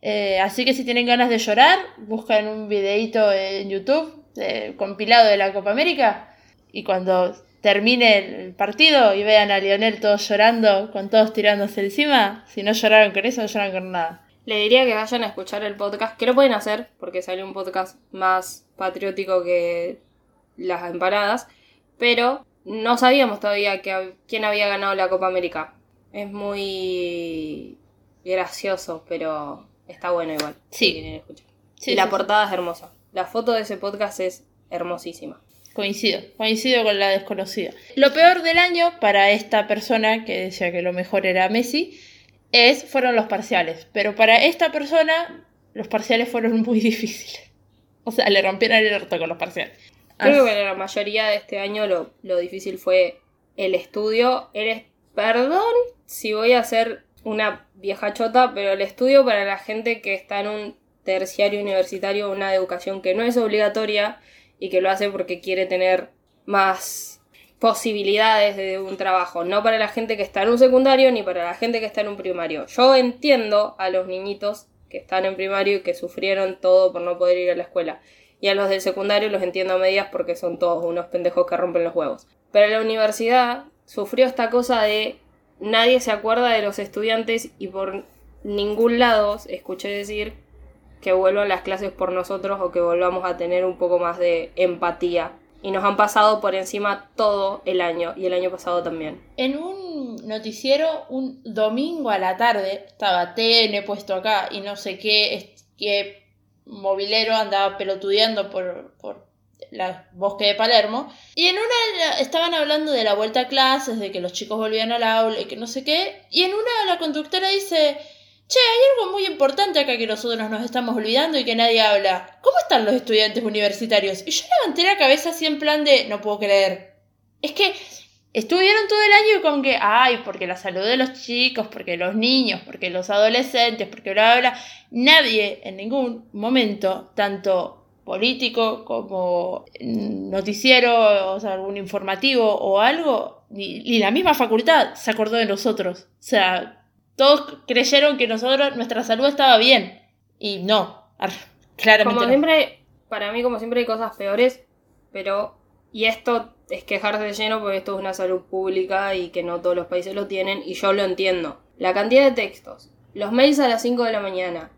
A: Eh, así que si tienen ganas de llorar, buscan un videito en YouTube de- compilado de la Copa América y cuando termine el partido y vean a Lionel todos llorando, con todos tirándose encima, si no lloraron con eso, no lloran con nada.
B: Le diría que vayan a escuchar el podcast, que lo pueden hacer, porque sale un podcast más patriótico que las empanadas, pero no sabíamos todavía que, quién había ganado la Copa América. Es muy gracioso, pero está bueno igual.
A: Sí.
B: si.
A: Sí,
B: y la
A: sí, sí.
B: portada es hermosa. La foto de ese podcast es hermosísima.
A: Coincido, coincido con la desconocida. Lo peor del año para esta persona que decía que lo mejor era Messi es fueron los parciales, pero para esta persona los parciales fueron muy difíciles. O sea, le rompieron el orto con los parciales.
B: Creo
A: Así-
B: que para la mayoría de este año lo, lo difícil fue el estudio. Eres, perdón si voy a ser una vieja chota, pero el estudio para la gente que está en un terciario universitario, una educación que no es obligatoria y que lo hace porque quiere tener más posibilidades de un trabajo, no para la gente que está en un secundario ni para la gente que está en un primario. Yo entiendo a los niñitos que están en primario y que sufrieron todo por no poder ir a la escuela. Y a los del secundario los entiendo a medias porque son todos unos pendejos que rompen los huevos. Pero la universidad sufrió esta cosa de nadie se acuerda de los estudiantes y por ningún lado escuché decir que vuelvan las clases por nosotros o que volvamos a tener un poco más de empatía. Y nos han pasado por encima todo el año y el año pasado también.
A: En un noticiero, un domingo a la tarde, estaba TN puesto acá y no sé qué, qué movilero andaba pelotudeando por, por la bosque de Palermo. Y en una estaban hablando de la vuelta a clases, de que los chicos volvían al aula y que no sé qué. Y en una la conductora dice, Che, hay algo muy importante acá que nosotros nos estamos olvidando y que nadie habla. ¿Cómo están los estudiantes universitarios? Y yo levanté la cabeza así en plan de, no puedo creer. Es que estuvieron todo el año con que, ay, porque la salud de los chicos, porque los niños, porque los adolescentes, porque bla, bla, bla. Nadie en ningún momento, tanto político como noticiero, o sea, algún informativo o algo, ni, ni la misma facultad se acordó de nosotros. O sea, todos creyeron que nosotros, nuestra salud estaba bien. Y no, ar- claramente
B: Como
A: no.
B: siempre, para mí, como siempre, hay cosas peores, pero. Y esto es quejarse de lleno porque esto es una salud pública y que no todos los países lo tienen, y yo lo entiendo. La cantidad de textos, los mails a las 5 de la mañana,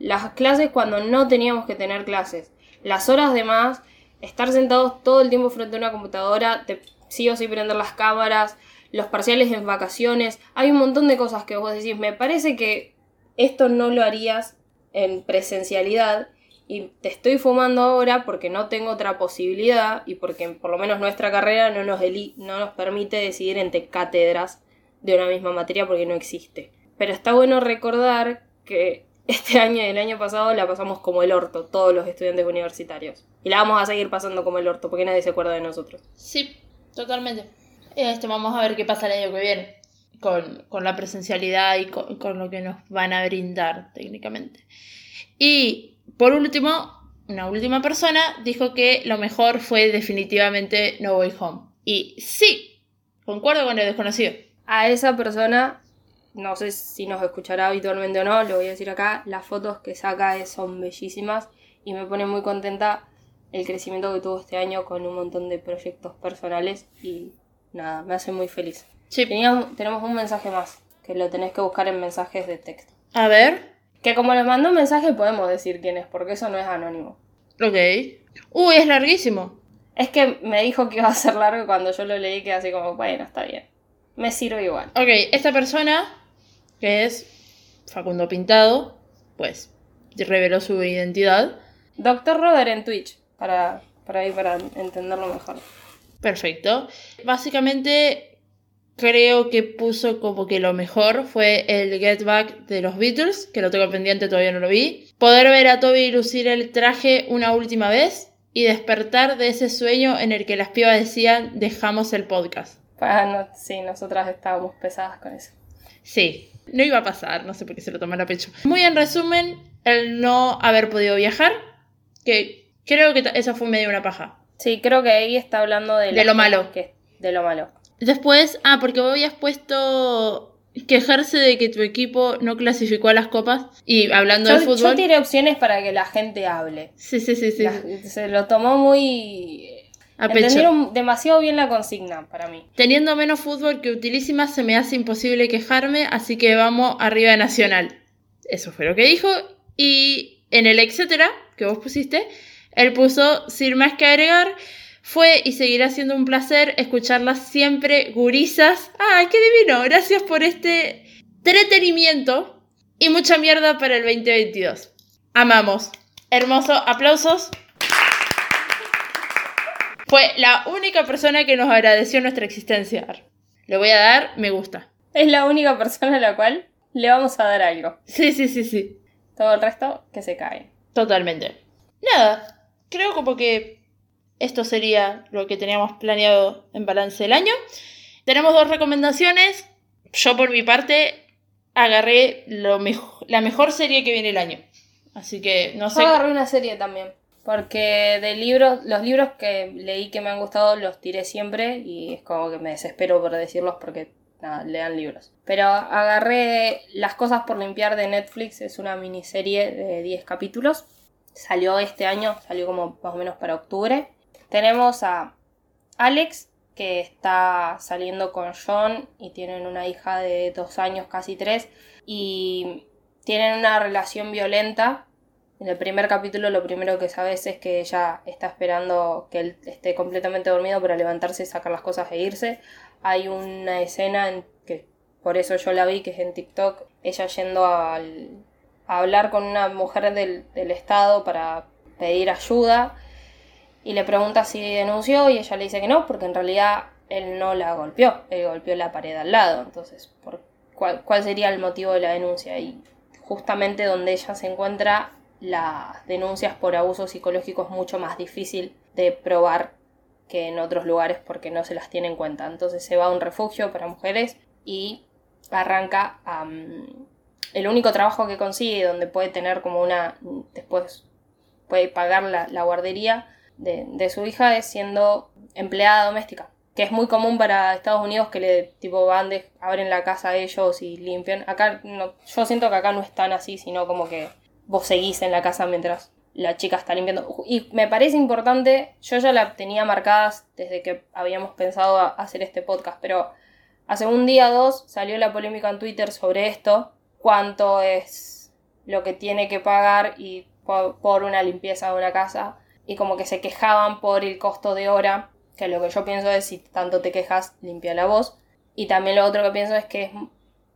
B: las clases cuando no teníamos que tener clases, las horas de más, estar sentados todo el tiempo frente a una computadora, te, sí o sí prender las cámaras, los parciales en vacaciones, hay un montón de cosas que vos decís, me parece que esto no lo harías en presencialidad y te estoy fumando ahora porque no tengo otra posibilidad y porque por lo menos nuestra carrera no nos, no nos permite decidir entre cátedras de una misma materia porque no existe. Pero está bueno recordar que este año y el año pasado la pasamos como el orto, todos los estudiantes universitarios. Y la vamos a seguir pasando como el orto porque nadie se acuerda de nosotros.
A: Sí, totalmente. Este, vamos a ver qué pasa el año que viene con, con la presencialidad y con, con lo que nos van a brindar técnicamente. Y por último, una última persona dijo que lo mejor fue definitivamente No Way Home. Y sí, concuerdo con el desconocido.
B: A esa persona, no sé si nos escuchará habitualmente o no, lo voy a decir acá, las fotos que saca son bellísimas y me pone muy contenta el crecimiento que tuvo este año con un montón de proyectos personales y nada, me hace muy feliz.
A: Sí.
B: Teníamos, tenemos un mensaje más, que lo tenés que buscar en mensajes de texto.
A: A ver.
B: Que como les mandó un mensaje podemos decir quién es, porque eso no es anónimo.
A: Ok. Uy, es larguísimo.
B: Es que me dijo que iba a ser largo y cuando yo lo leí quedé así como, bueno, está bien. Me sirve igual.
A: Ok, esta persona, que es Facundo Pintado, pues reveló su identidad.
B: Doctor Robert en Twitch, para, para ir para entenderlo mejor.
A: Perfecto. Básicamente, creo que puso como que lo mejor fue el Get Back de los Beatles, que lo tengo pendiente, todavía no lo vi. Poder ver a Toby lucir el traje una última vez y despertar de ese sueño en el que las pibas decían dejamos el podcast.
B: Ah, no, sí, nosotras estábamos pesadas con eso.
A: Sí, no iba a pasar, no sé por qué se lo tomaron a pecho. Muy en resumen, el no haber podido viajar, que creo que esa fue medio una paja.
B: Sí, creo que ahí está hablando de,
A: De lo malo.
B: Que, de lo malo.
A: Después, ah, porque vos habías puesto quejarse de que tu equipo no clasificó a las copas y hablando
B: Yo,
A: de
B: yo
A: fútbol.
B: tiré opciones para que la gente hable.
A: Sí, sí, sí, sí.
B: La- se lo tomó muy...
A: A pecho.
B: Entendieron demasiado bien la consigna para mí.
A: Teniendo menos fútbol que utilísima, se me hace imposible quejarme, así que vamos arriba de Nacional. Eso fue lo que dijo. Y en el etcétera que vos pusiste, él puso, sin más que agregar, fue y seguirá siendo un placer escucharlas siempre, gurisas. ¡Ah, qué divino! Gracias por este entretenimiento y mucha mierda para el 2022. Amamos. Hermoso. Aplausos. Fue la única persona que nos agradeció nuestra existencia. Le voy a dar me gusta.
B: Es la única persona a la cual le vamos a dar algo.
A: Sí, sí, sí, sí.
B: Todo el resto que se cae.
A: Totalmente. Nada. Creo como que esto sería lo que teníamos planeado en balance del año. Tenemos dos recomendaciones. Yo por mi parte agarré lo la mejor serie que viene el año. Así que no sé.
B: Yo agarré una serie también. Porque de libros, los libros que leí que me han gustado los tiré siempre y es como que me desespero por decirlos porque nada, lean libros. Pero agarré Las cosas por limpiar de Netflix, es una miniserie de 10 capítulos. Salió este año, salió como más o menos para octubre. Tenemos a Alex, que está saliendo con John y tienen una hija de dos años, casi tres, y tienen una relación violenta. En el primer capítulo lo primero que sabes es que ella está esperando que él esté completamente dormido para levantarse, sacar las cosas e irse. Hay una escena en que por eso yo la vi, que es en TikTok, ella yendo al- a hablar con una mujer del, del estado para pedir ayuda y le pregunta si denunció y ella le dice que no, porque en realidad él no la golpeó, él golpeó la pared al lado. Entonces, ¿por cuál, ¿cuál sería el motivo de la denuncia? Y justamente donde ella se encuentra las denuncias por abuso psicológico es mucho más difícil de probar que en otros lugares porque no se las tiene en cuenta. Entonces se va a un refugio para mujeres y arranca el único trabajo que consigue donde puede tener como una después puede pagar la, guardería de, de, su hija es siendo empleada doméstica que es muy común para Estados Unidos que le tipo van de, abren la casa a ellos y limpian acá no, yo siento que acá no es tan así sino como que vos seguís en la casa mientras la chica está limpiando. Y me parece importante, yo ya la tenía marcadas desde que habíamos pensado hacer este podcast, pero hace un día o dos salió la polémica en Twitter sobre esto, cuánto es lo que tiene que pagar y por, una limpieza de una casa, y como que se quejaban por el costo de hora, que lo que yo pienso es si tanto te quejas, limpia la voz. Y también lo otro que pienso es que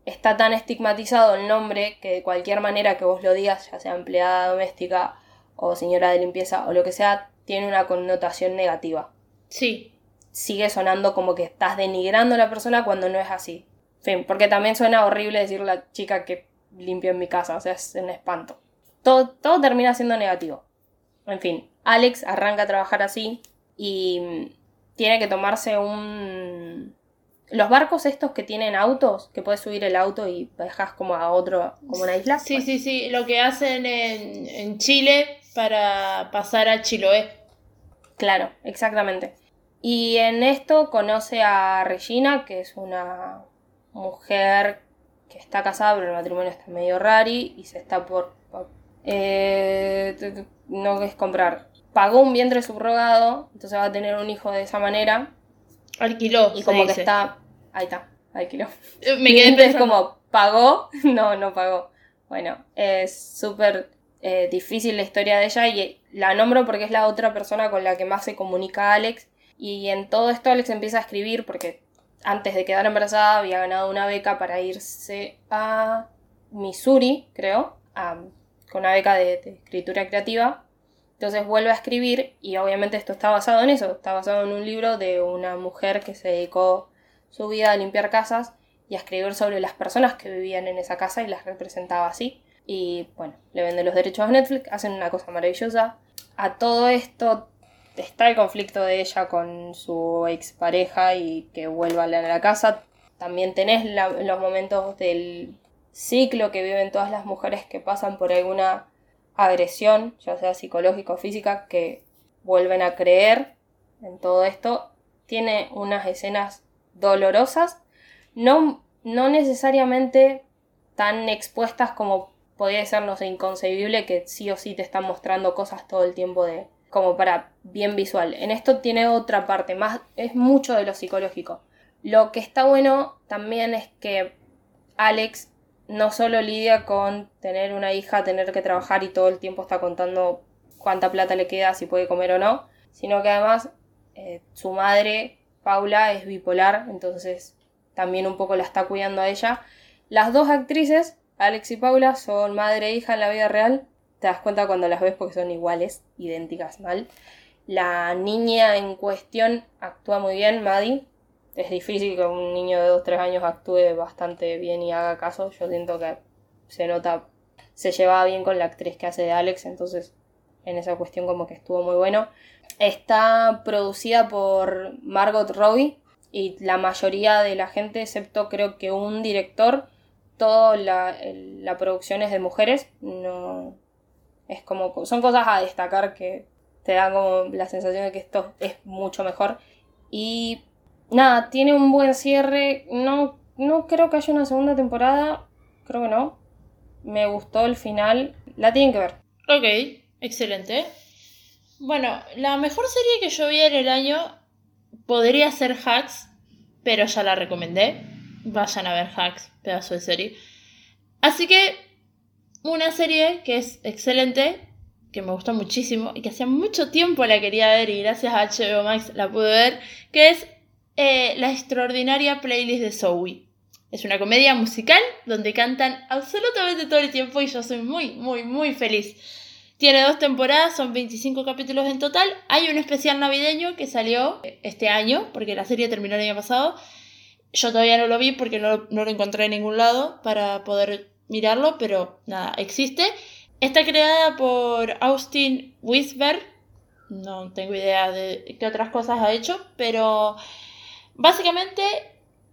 B: está tan estigmatizado el nombre que de cualquier manera que vos lo digas, ya sea empleada doméstica o señora de limpieza o lo que sea, tiene una connotación negativa.
A: Sí.
B: Sigue sonando como que estás denigrando a la persona cuando no es así. fin, porque también suena horrible decir la chica que limpia en mi casa, o sea, es un espanto. Todo, todo termina siendo negativo. En fin, Alex arranca a trabajar así y tiene que tomarse un... Los barcos estos que tienen autos, que puedes subir el auto y dejas como a otro, como una isla.
A: Sí, sí, sí, lo que hacen en, en Chile para pasar a Chiloé.
B: Claro, exactamente. Y en esto conoce a Regina, que es una mujer que está casada, pero el matrimonio está medio rari y se está por... Eh, no es comprar. Pagó un vientre subrogado, entonces va a tener un hijo de esa manera.
A: Alquiló.
B: Y como que está... Ahí está, alquiló.
A: Eh, me quedé
B: Es como, ¿pagó? No, no pagó. Bueno, es súper eh, difícil la historia de ella y la nombro porque es la otra persona con la que más se comunica Alex. Y en todo esto Alex empieza a escribir porque antes de quedar embarazada había ganado una beca para irse a Missouri, creo, con una beca de, de, escritura creativa. Entonces vuelve a escribir y obviamente esto está basado en eso, está basado en un libro de una mujer que se dedicó su vida a limpiar casas y a escribir sobre las personas que vivían en esa casa y las representaba así. Y bueno, le venden los derechos a Netflix, hacen una cosa maravillosa. A todo esto está el conflicto de ella con su expareja y que vuelva a la casa. También tenés los momentos del ciclo que viven todas las mujeres que pasan por alguna agresión, ya sea psicológica o física, que vuelven a creer en todo esto. Tiene unas escenas dolorosas, no, no necesariamente tan expuestas como podría ser, no sé, inconcebible que sí o sí te están mostrando cosas todo el tiempo de como para bien visual. En esto tiene otra parte, más es mucho de lo psicológico. Lo que está bueno también es que Alex no solo lidia con tener una hija, tener que trabajar y todo el tiempo está contando cuánta plata le queda, si puede comer o no, sino que además eh, su madre, Paula, es bipolar, entonces también un poco la está cuidando a ella. Las dos actrices Alex y Paula son madre e hija en la vida real. Te das cuenta cuando las ves porque son iguales, idénticas mal. La niña en cuestión actúa muy bien, Maddie. Es difícil que un niño de 2-3 años actúe bastante bien y haga caso. Yo siento que se nota, se llevaba bien con la actriz que hace de Alex, entonces en esa cuestión como que estuvo muy bueno. Está producida por Margot Robbie y la mayoría de la gente, excepto creo que un director, toda la, producción es de mujeres, no es como son cosas a destacar que te da como la sensación de que esto es mucho mejor y nada, tiene un buen cierre, no no creo que haya una segunda temporada, creo que no. Me gustó el final, la tienen que ver.
A: Ok, excelente. Bueno, la mejor serie que yo vi en el año podría ser Hacks, pero ya la recomendé. Vayan a ver Hacks, pedazo de serie. Así que, una serie que es excelente, que me gustó muchísimo y que hacía mucho tiempo la quería ver y gracias a HBO Max la pude ver, que es eh, la extraordinaria playlist de Zoe. Es una comedia musical donde cantan absolutamente todo el tiempo y yo soy muy, muy, muy feliz. Tiene dos temporadas, son 25 capítulos en total. Hay un especial navideño que salió este año, porque la serie terminó el año pasado, yo todavía no lo vi porque no, lo encontré en ningún lado para poder mirarlo, pero nada, existe. Está creada por Austin Wisberg. No tengo idea de qué otras cosas ha hecho, pero básicamente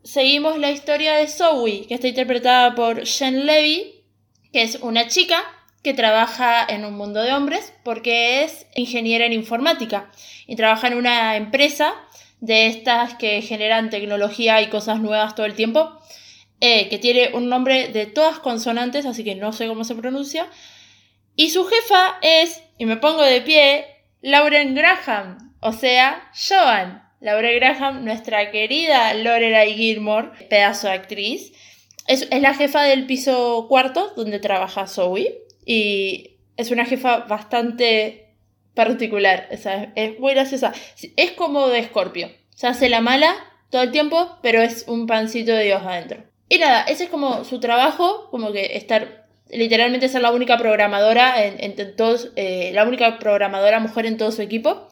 A: seguimos la historia de Zoe, que está interpretada por Jen Levy, que es una chica que trabaja en un mundo de hombres porque es ingeniera en informática y trabaja en una empresa de estas que generan tecnología y cosas nuevas todo el tiempo, eh, que tiene un nombre de todas consonantes, así que no sé cómo se pronuncia. Y su jefa es, y me pongo de pie, Lauren Graham, o sea, Joan. Lauren Graham, nuestra querida Lorelai Gilmore, pedazo de actriz, es, la jefa del piso cuarto donde trabaja Zoe. Y es una jefa bastante particular. O sea, es muy graciosa. Es como de Escorpio. Se hace la mala todo el tiempo, pero es un pancito de Dios adentro. Y nada, ese es como su trabajo, como que estar, literalmente ser la única programadora en, todos, eh, la única programadora mujer en todo su equipo.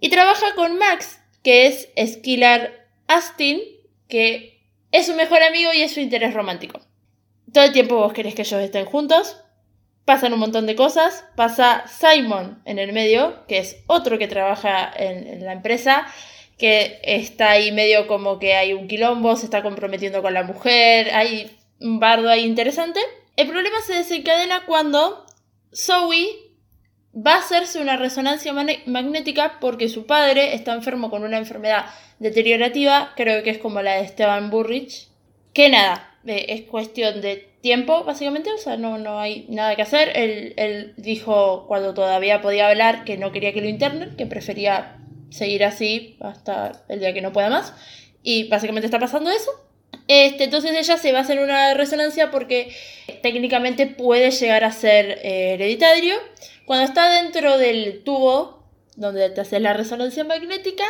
A: Y trabaja con Max, que es Skillar Astin, que es su mejor amigo y es su interés romántico. Todo el tiempo vos querés que ellos estén juntos, pasan un montón de cosas. Pasa Simon en el medio, que es otro que trabaja en, la empresa, que está ahí medio como que hay un quilombo, se está comprometiendo con la mujer, hay un bardo ahí interesante. El problema se desencadena cuando Zoe va a hacerse una resonancia magnética porque su padre está enfermo con una enfermedad deteriorativa, creo que es como la de Esteban Burrich, que nada, eh, es cuestión de tiempo, básicamente, o sea, no, no hay nada que hacer. Él, dijo cuando todavía podía hablar que no quería que lo internen, que prefería seguir así hasta el día que no pueda más. Y básicamente está pasando eso. Este, entonces ella se va a hacer una resonancia porque técnicamente puede llegar a ser eh, hereditario. Cuando está dentro del tubo donde te haces la resonancia magnética,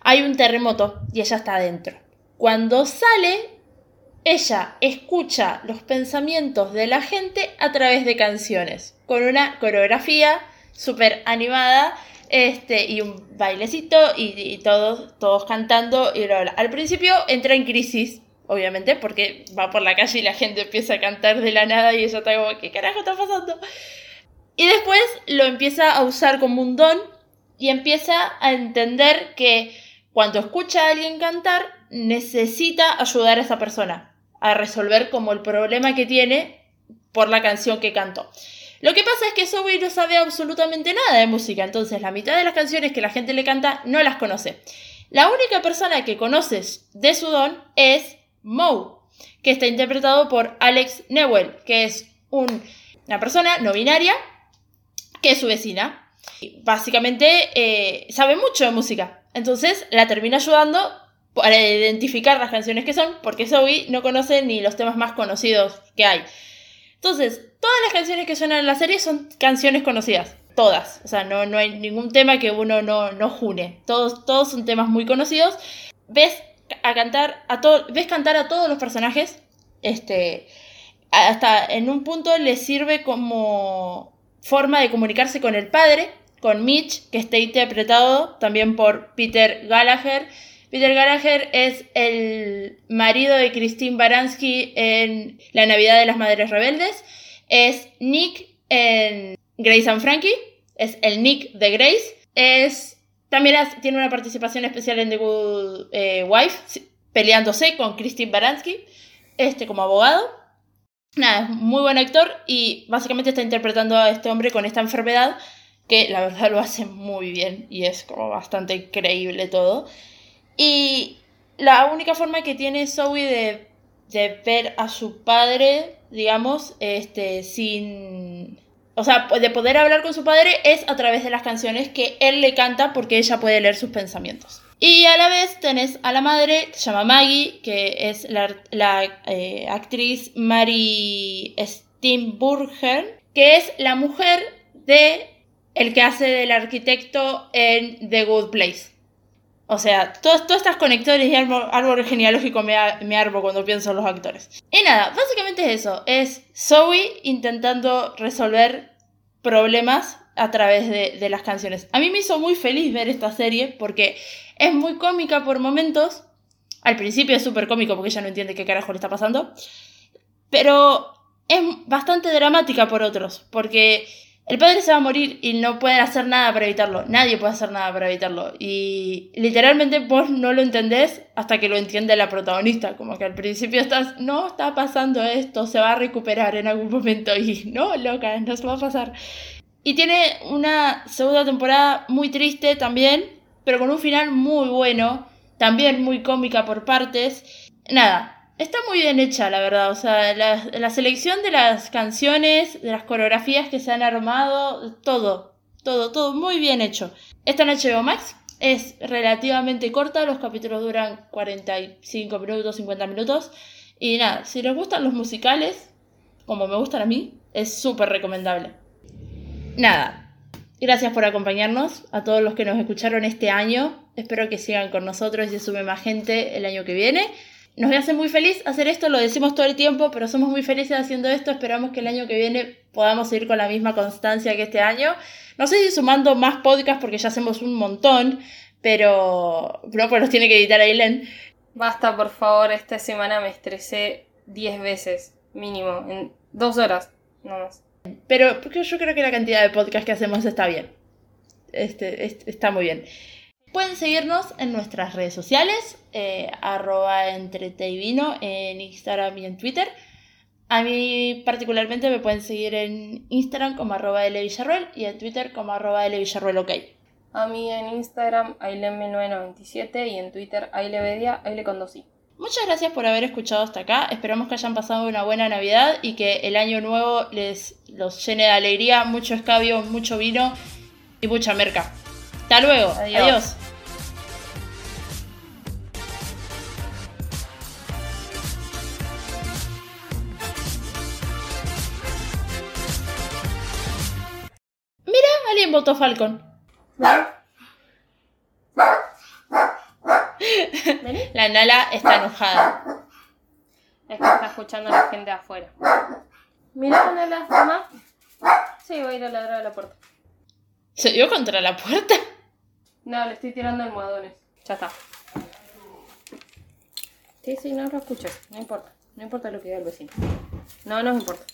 A: hay un terremoto y ella está adentro. Cuando sale, ella escucha los pensamientos de la gente a través de canciones, con una coreografía súper animada este, y un bailecito y, todos, todos cantando. Y Al principio entra en crisis, obviamente, porque va por la calle y la gente empieza a cantar de la nada y ella está como, ¿qué carajo está pasando? Y después lo empieza a usar como un don y empieza a entender que cuando escucha a alguien cantar, necesita ayudar a esa persona a resolver como el problema que tiene por la canción que cantó. Lo que pasa es que Zoe no sabe absolutamente nada de música, entonces la mitad de las canciones que la gente le canta no las conoce. La única persona que conoces de su don es Moe, que está interpretado por Alex Newell, que es una persona no binaria que es su vecina. Básicamente eh, sabe mucho de música, entonces la termina ayudando para identificar las canciones que son, porque Zoe no conoce ni los temas más conocidos que hay. Entonces, todas las canciones que suenan en la serie son canciones conocidas. Todas. O sea, no, no hay ningún tema que uno no, no june. Todos, todos son temas muy conocidos. Ves a cantar a todo, ves cantar a todos los personajes. Este. Hasta en un punto le sirve como forma de comunicarse con el padre, con Mitch, que está interpretado también por Peter Gallagher Peter Gallagher es el marido de Christine Baranski en La Navidad de las Madres Rebeldes. Es Nick en Grace and Frankie. Es el Nick de Grace. Es, también tiene una participación especial en The Good eh, Wife, peleándose con Christine Baranski este, como abogado. Nada, es muy buen actor y básicamente está interpretando a este hombre con esta enfermedad que la verdad lo hace muy bien y es como bastante creíble todo. Y la única forma que tiene Zoe de, de ver a su padre, digamos, este, sin... O sea, de poder hablar con su padre es a través de las canciones que él le canta porque ella puede leer sus pensamientos. Y a la vez tenés a la madre, que se llama Maggie, que es la, la eh, actriz Mary Steenburgen, que es la mujer de el que hace del arquitecto en The Good Place. O sea, todos, todos estos conectores y árbol, genealógico me, me arbo cuando pienso en los actores. Y nada, básicamente es eso. Es Zoe intentando resolver problemas a través de, de, las canciones. A mí me hizo muy feliz ver esta serie porque es muy cómica por momentos. Al principio es súper cómico porque ella no entiende qué carajo le está pasando. Pero es bastante dramática por otros, porque el padre se va a morir y no pueden hacer nada para evitarlo. Nadie puede hacer nada para evitarlo. Y literalmente vos no lo entendés hasta que lo entiende la protagonista. Como que al principio estás, no está pasando esto, se va a recuperar en algún momento. Y no, loca, no se va a pasar. Y tiene una segunda temporada muy triste también, pero con un final muy bueno. También muy cómica por partes. Nada, Está muy bien hecha, la verdad. O sea, la, la, selección de las canciones, de las coreografías que se han armado, todo, todo, todo muy bien hecho. Esta en HBO Max es relativamente corta, los capítulos duran 45 minutos, 50 minutos. Y nada, si les gustan los musicales, como me gustan a mí, es súper recomendable. Nada, gracias por acompañarnos, a todos los que nos escucharon este año. Espero que sigan con nosotros y sume más gente el año que viene. Nos hace muy feliz hacer esto, lo decimos todo el tiempo, pero somos muy felices haciendo esto. Esperamos que el año que viene podamos seguir con la misma constancia que este año. No sé si sumando más podcasts porque ya hacemos un montón, pero no, pues los tiene que editar Aileen.
B: Basta, por favor, esta semana me estresé 10 veces, mínimo, en dos horas, no más.
A: Pero porque yo creo que la cantidad de podcasts que hacemos está bien. Este, está muy bien. Pueden seguirnos en nuestras redes sociales, eh, arroba vino en Instagram y en Twitter. A mí particularmente me pueden seguir en Instagram como arroba Villarruel y en Twitter como arroba Villarruel.
B: A mí en Instagram Ailen1997 y en Twitter Ailevedia, Aile
A: Muchas gracias por haber escuchado hasta acá. Esperamos que hayan pasado una buena Navidad y que el año nuevo les los llene de alegría, mucho escabio, mucho vino y mucha merca. Hasta luego. Adiós. Mira, alguien votó Falcon. La Nala está enojada.
B: Es que está escuchando a la gente afuera. Mira, Nala, mamá. Sí, voy a ir a ladrar a la puerta.
A: ¿Se dio contra la puerta?
B: No, le estoy tirando almohadones. Ya está. Sí, sí, no lo escuchas. No importa. No importa lo que diga el vecino. No nos importa.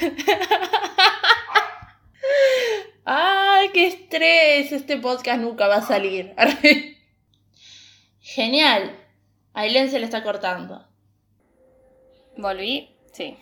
A: ¡Ay, qué estrés! Este podcast nunca va a salir. Genial. A Aileen se le está cortando.
B: ¿Volví? Sí.